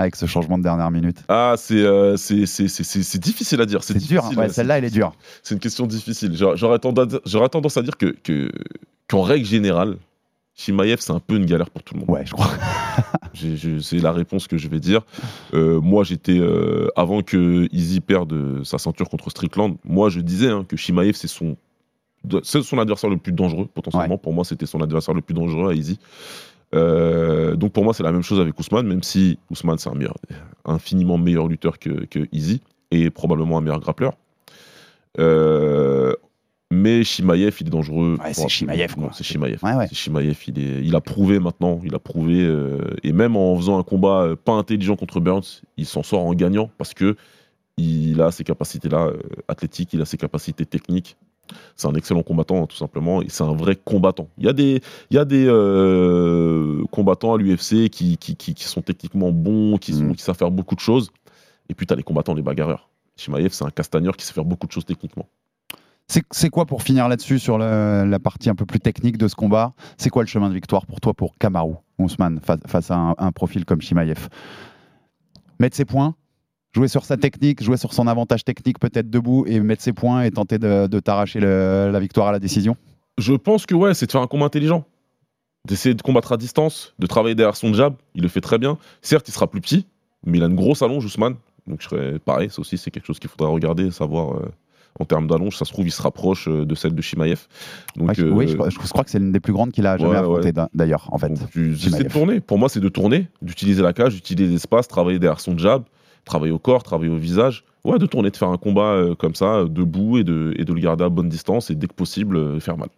Avec ce changement de dernière minute? Ah, c'est euh, c'est- difficile à dire. C'est dur, ouais, celle-là, elle est dure. C'est une question difficile. J'aurais tendance, à dire que que- qu'en règle générale, Shimaev, c'est un peu une galère pour tout le monde. Ouais, je crois. [laughs] C'est la réponse que je vais dire. Euh, moi, j'étais euh, avant que Izzy perde sa ceinture contre Strickland. Moi, je disais hein, que Shimaev c'est son son adversaire le plus dangereux potentiellement. Pour moi, c'était son adversaire le plus dangereux à Izzy. Euh, donc pour moi, c'est la même chose avec Ousmane, même si Ousmane c'est un meilleur, infiniment meilleur lutteur que, que Izzy et probablement un meilleur grappleur. Euh, mais Shimaev, il est dangereux. Ouais, c'est Bon, Chimaev, quoi. C'est Shimaev. Ouais, ouais. C'est Shimaev, il, est, il a prouvé maintenant, il a prouvé, euh, et même en faisant un combat pas intelligent contre Burns, il s'en sort en gagnant parce que il a ces capacités-là athlétiques, il a ses capacités techniques. C'est un excellent combattant, tout simplement, et c'est un vrai combattant. Il y a des, il y a des euh, combattants à l'UFC qui, qui, qui, qui sont techniquement bons, qui, sont, Mm. qui savent faire beaucoup de choses, et puis tu as les combattants, les bagarreurs. Shimaev, c'est un castagneur qui sait faire beaucoup de choses techniquement. C'est c'est quoi pour finir là-dessus sur le- la partie un peu plus technique de ce combat? C'est quoi le chemin de victoire pour toi pour Kamaru Ousmane face, face à un, un profil comme Shimaev Mettre ses points, jouer sur sa technique, jouer sur son avantage technique peut-être debout et mettre ses points et tenter de, de t'arracher la victoire à la décision Je pense que ouais, c'est de faire un combat intelligent. D'essayer de combattre à distance, de travailler derrière son jab. Il le fait très bien. Certes, il sera plus petit, mais il a une grosse allonge, Ousmane. Donc je serais pareil, ça aussi, c'est quelque chose qu'il faudra regarder, savoir euh, en termes d'allonge. Ça se trouve, il se rapproche euh, de celle de Shimaev. Donc, Ouais, je- euh, Oui, je, crois- je crois que c'est l'une des plus grandes qu'il a jamais Ouais, d'a- d'ailleurs en fait. de tourner. Pour moi, c'est de tourner, d'utiliser la cage, d'utiliser l'espace, travailler derrière son jab, travailler au corps, travailler au visage. Ouais, de tourner, de faire un combat euh, comme ça, euh, debout et de, et de le garder à bonne distance et dès que possible, euh, faire mal.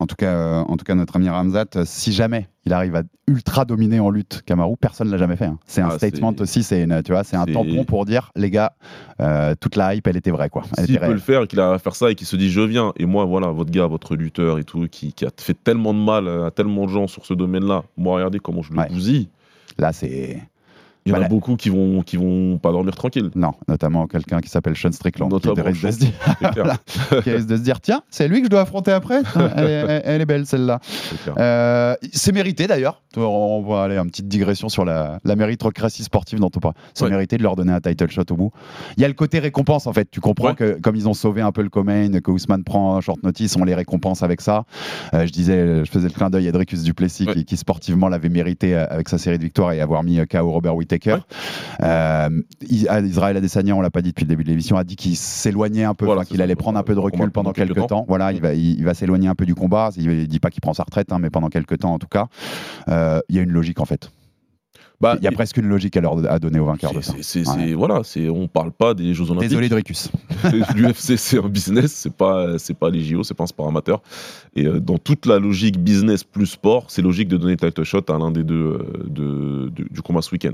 En tout cas, en tout cas, notre ami Ramzat, si jamais il arrive à ultra dominer en lutte Kamaru, personne l'a jamais fait. hein. C'est un Ah, statement aussi, c'est une- tu vois, c'est un tampon pour dire les gars, euh, toute la hype, elle était vraie quoi. S'il était peut le faire et qu'il a à faire ça et qu'il se dit je viens, et moi, voilà, votre gars, votre lutteur et tout, qui, qui a fait tellement de mal à tellement de gens sur ce domaine-là, moi, regardez comment je le Ouais. bousille. Là, c'est Il y en Voilà. a beaucoup qui vont, qui vont pas dormir tranquille. Non, notamment quelqu'un qui s'appelle Sean Strickland, qui risque de se dire, c'est clair. [laughs] qui risque de se dire tiens, c'est lui que je dois affronter après. elle, est, elle- elle est belle celle-là. C'est. Euh, c'est mérité d'ailleurs. On va aller une petite digression sur la, la méritocratie sportive dont on parle. C'est Ouais. mérité de leur donner un title shot au bout. Il y a le côté récompense en fait. Tu comprends Ouais. que comme ils ont sauvé un peu le Comain, que Ousmane prend un short notice, on les récompense avec ça. Euh, je disais, je faisais le clin d'œil à Dricus Duplessis Ouais. qui, qui sportivement l'avait mérité euh, avec sa série de victoires et avoir mis KO Robert Whittaker. Ouais. Euh, ah, Israël Adesanya, on l'a pas dit depuis le début de l'émission, a dit qu'il s'éloignait un peu, Voilà, qu'il allait prendre un peu de recul pendant quelques temps. Voilà, il va, il, il va s'éloigner un peu du combat. Il dit pas qu'il prend sa retraite, hein, mais pendant quelques temps en tout cas. Euh, Il y a une logique en fait. Bah, Il y a presque une logique à, leur, à donner aux vainqueurs de ça. Ouais. voilà, c'est, on parle pas des Jeux Olympiques. Désolé Dricus. L'UFC, c'est un business, c'est pas, c'est pas les JO, c'est pas un sport amateur. Et euh, dans toute la logique business plus sport, c'est logique de donner le title shot à l'un des deux euh, de- de- du combat ce week-end.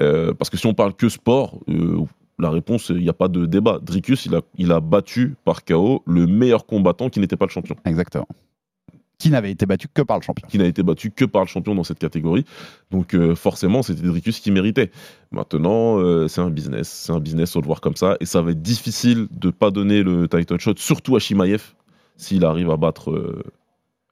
Euh, parce que si on parle que sport, euh, la réponse, il n'y a pas de débat. Dricus, il a, il a battu par KO le meilleur combattant qui n'était pas le champion. Exactement. Qui n'avait été battu que par le champion. qui n'a été battu que par le champion dans cette catégorie. Donc euh, forcément, c'était Dricus qui méritait. Maintenant, euh, c'est un business. C'est un business, faut le voir comme ça. Et ça va être difficile de pas donner le title shot, surtout à Shimaev, s'il arrive à battre euh,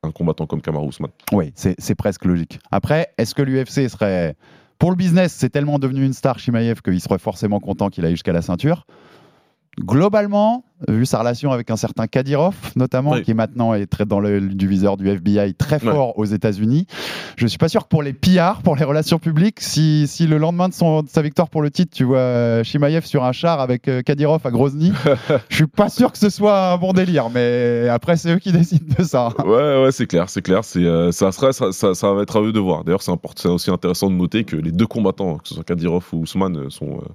un combattant comme Kamaru Usman. Oui, c'est c'est presque logique. Après, est-ce que l'UFC serait. Pour le business, c'est tellement devenu une star Shimaev qu'il serait forcément content qu'il aille jusqu'à la ceinture? Globalement, vu sa relation avec un certain Kadyrov, notamment, Oui. qui maintenant est très dans le du viseur du FBI, très Ouais. fort aux États-Unis, je suis pas sûr que pour les pillards, pour les relations publiques, si, si le lendemain de, son, de sa victoire pour le titre, tu vois euh, Shimaev sur un char avec euh, Kadyrov à Grozny, [laughs] je suis pas sûr que ce soit un bon délire, mais après, c'est eux qui [laughs] décident de ça. Ouais, ouais, c'est clair, c'est clair. C'est, euh, ça, sera, ça, ça- ça va être à eux de voir. D'ailleurs, c'est, aussi intéressant de noter que les deux combattants, que ce soit Kadyrov ou Ousmane, euh, sont, euh,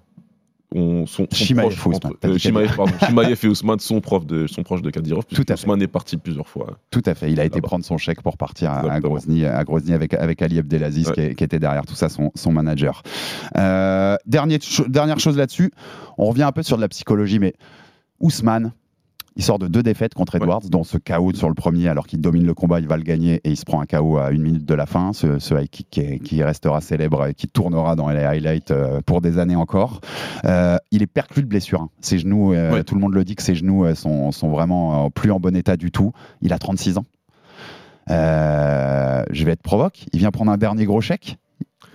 ont- sont, sont Chimaev proches. ou Ousmane, entre- t'as dit euh, Chimaev, Kadyrov. pardon. [laughs] Chimaev et Ousmane sont, profs de, sont proches de Kadyrov. Tout à fait. Ousmane est parti plusieurs fois. Tout à fait. Il a été prendre son chèque pour partir à. Grozny, à Grozny avec, avec Ali Abdelaziz Ouais. qui, est- qui était derrière tout ça, son, son manager. Euh, dernier cho- dernière chose là-dessus, on revient un peu sur de la psychologie, mais Ousmane, il sort de deux défaites contre Ouais. Edwards, dont ce KO sur le premier, alors qu'il domine le combat, il va le gagner et il se prend un KO à une minute de la fin. Ce, ce high kick qui, est- qui restera célèbre et qui tournera dans les highlights euh, pour des années encore. Euh, il est perclus de blessures. hein. Ses genoux, euh, Ouais. tout le monde le dit que ses genoux sont, sont vraiment plus en bon état du tout. Il a 36 ans. Euh, je vais être provoque. Il vient prendre un dernier gros chèque.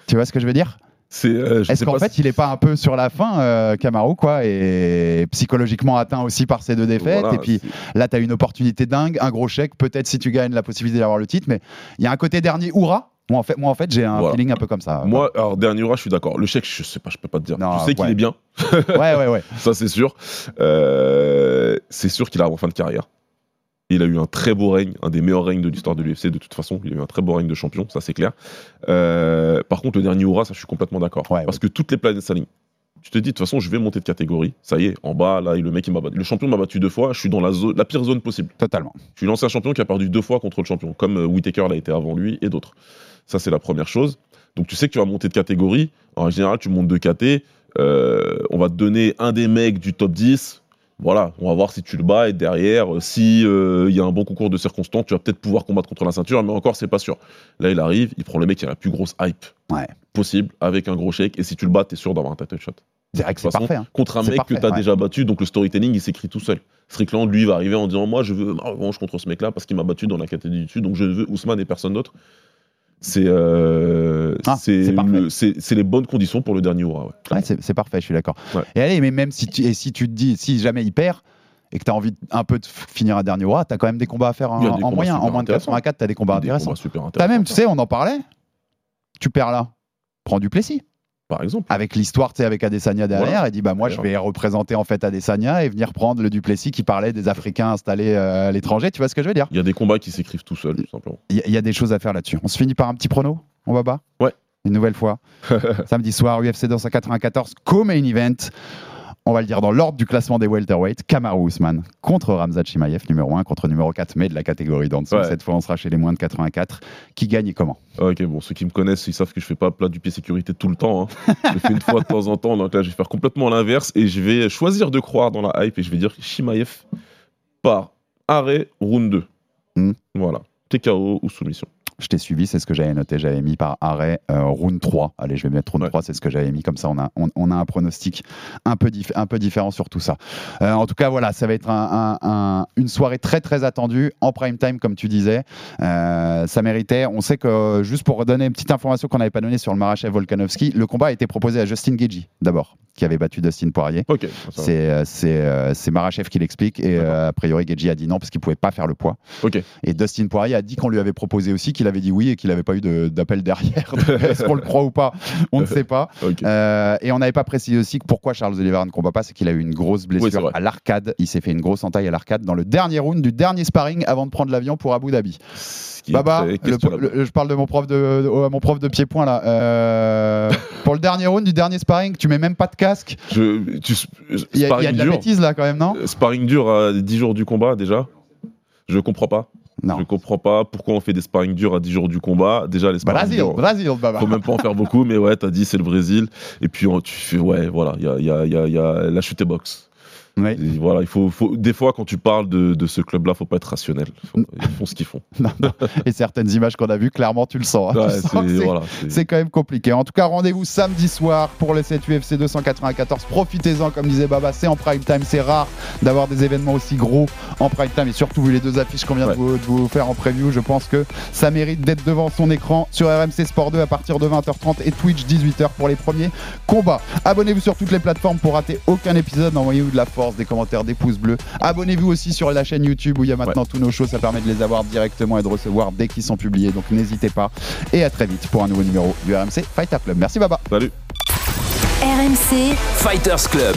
Tu vois ce que je veux dire? C'est, euh, Est-ce qu'en fait, si- il est pas un peu sur la fin, euh, Camaro, quoi, et psychologiquement atteint aussi par ces deux défaites Voilà, Et puis là, tu as une opportunité dingue, un gros chèque. Peut-être si tu gagnes la possibilité d'avoir le titre, mais il y a un côté dernier hurrah. Moi, en fait, moi, en fait j'ai un Voilà. feeling un peu comme ça. Moi, alors, dernier roi, je suis d'accord. Le chèque, je sais pas, je peux pas te dire. Non, je sais qu'il est bien, ouais, ouais, ouais. [laughs] ça c'est sûr. Euh, c'est sûr qu'il arrive en fin de carrière. Il a eu un très beau règne, un des meilleurs règnes de l'histoire de l'UFC de toute façon. Il a eu un très beau règne de champion, ça c'est clair. Euh, par contre, le dernier Oura, ça je suis complètement d'accord. Ouais, parce que toutes les planètes s'alignent. Tu te dis, de toute façon, je vais monter de catégorie. Ça y est, en bas, là, le mec, il m'a battu. Le champion m'a battu deux fois. Je suis dans la, zone, la pire zone possible. Totalement. Je suis l'ancien champion qui a perdu deux fois contre le champion, comme euh, Whittaker l'a été avant lui et d'autres. Ça, c'est la première chose. Donc, tu sais que tu vas monter de catégorie. En général, tu montes de KT. euh, on va te donner un des mecs du top 10. Voilà, on va voir si tu le bats et derrière, euh, si euh, il y a un bon concours de circonstances, tu vas peut-être pouvoir combattre contre la ceinture, mais encore, c'est pas sûr. Là, il arrive, il prend le mec qui a la plus grosse hype Ouais. possible avec un gros chèque, et si tu le bats, t'es sûr d'avoir un title shot. De c'est parfait. hein. Contre un mec parfait, que tu as ouais. déjà battu, donc le storytelling il s'écrit tout seul. Strickland, lui, va arriver en disant Moi, je veux ma revanche contre ce mec-là parce qu'il m'a battu dans la catégorie du dessus, donc je veux Ousmane et personne d'autre. C'est euh, Ah, le- les bonnes conditions pour le dernier Oura. Ouais. Ouais, c'est parfait, je suis d'accord. Ouais. Et allez, mais même si tu, et si tu te dis, si jamais il perd et que tu as envie un peu de finir un dernier roi, tu as quand même des combats à faire en, en moyen. En moins de intéressants. 84, tu as des combats Des intéressants. combats super Tu as intéressants. même, tu sais, on en parlait, tu perds là, prends du Plessis. Par exemple. Avec l'histoire, tu sais, avec Adesanya derrière, Voilà. et dit bah moi je vais représenter en fait Adesanya et venir prendre le Duplessis qui parlait des Africains installés euh, à l'étranger. Tu vois ce que je veux dire? Il y a des combats qui s'écrivent tout seuls, tout simplement. Il y, a- il y a des choses à faire là-dessus. On se finit par un petit prono, on va bas Ouais. Une nouvelle fois. [laughs] Samedi soir, UFC 294, co-main event. On va le dire dans l'ordre du classement des welterweight. Kamaru Usman contre Ramzat Chimaev, numéro 1, contre numéro 4, mais de la catégorie d'en dessous. Ouais. Cette fois, on sera chez les moins de 84. Qui gagne et comment? Ok, bon, ceux qui me connaissent, ils savent que je fais pas plat du pied sécurité tout le temps. hein. je le fais une fois de temps en temps, donc là, je vais faire complètement l'inverse et je vais choisir de croire dans la hype et je vais dire Shimaev par arrêt round 2. Hmm. Voilà. TKO ou soumission. Je t'ai suivi, c'est ce que j'avais noté. J'avais mis par arrêt euh, round 3. Allez, je vais mettre round Ouais. 3, c'est ce que j'avais mis. Comme ça, on a, on, on a un pronostic un peu, un peu différent sur tout ça. Euh, en tout cas, voilà, ça va être un- un- un- une soirée très, très attendue en prime time, comme tu disais. Euh, ça méritait. On sait que, juste pour redonner une petite information qu'on n'avait pas donnée sur le Marachev Volkanovski, le combat a été proposé à Justin Gagey, d'abord, qui avait battu Dustin Poirier. Ok. ça va. C'est euh, c'est, Marachev qui l'explique et a priori Gagey a dit non parce qu'il pouvait pas faire le poids. Ok. Et Dustin Poirier a dit qu'on lui avait proposé aussi, qu'il avait dit oui et qu'il n'avait pas eu de- d'appel derrière. [laughs] Est-ce qu'on le croit ou pas? On ne sait pas. [laughs] Euh, et on n'avait pas précisé aussi que pourquoi Charles Oliveira ne combat pas, c'est qu'il a eu une grosse blessure à l'arcade. Il s'est fait une grosse entaille à l'arcade dans le dernier round du dernier sparring avant de prendre l'avion pour Abu Dhabi. Baba, le- le- je parle de mon prof de, de- à mon prof de pied-point là. Euh, [laughs] pour le dernier round du dernier sparring, tu mets même pas de casque. Je, tu, Il y, a- il y a de la bêtise là quand même, non? Euh, Sparring dur à 10 jours du combat déjà? Je comprends pas. Non. Je comprends pas pourquoi on fait des sparring durs à 10 jours du combat. Déjà les sparring Brésil, durs. Brésil, Baba. Faut même pas en faire beaucoup, mais ouais, t'as dit c'est le Brésil. Et puis on- tu fais, ouais, voilà, il y a, y a- y a- il y a la chute box. Oui. Et voilà, il faut, faut- des fois quand tu parles de, de ce club-là, faut pas être rationnel. Faut- ils font ce qu'ils font. [laughs] Non, non. Et certaines images qu'on a vues, clairement, tu le sens. hein. Ouais, [laughs] c'est- voilà, quand même compliqué. En tout cas, rendez-vous samedi soir pour le 7 UFC 294. Profitez-en, comme disait Baba, c'est en prime time. C'est rare d'avoir des événements aussi gros en prime time. Et surtout, vu les deux affiches qu'on vient de, Ouais. vous, de vous faire en preview, je pense que ça mérite d'être devant son écran sur RMC Sport 2 à partir de 20h30 et Twitch 18h pour les premiers combats. Abonnez-vous sur toutes les plateformes pour rater aucun épisode. Envoyez-vous de la force, des commentaires, des pouces bleus. Abonnez-vous aussi sur la chaîne YouTube où il y a maintenant tous nos shows. Ça permet de les avoir directement et de recevoir dès qu'ils sont publiés. Donc n'hésitez pas. Et à très vite pour un nouveau numéro du RMC Fighter Club. Merci Baba. Salut. RMC, Fighters Club.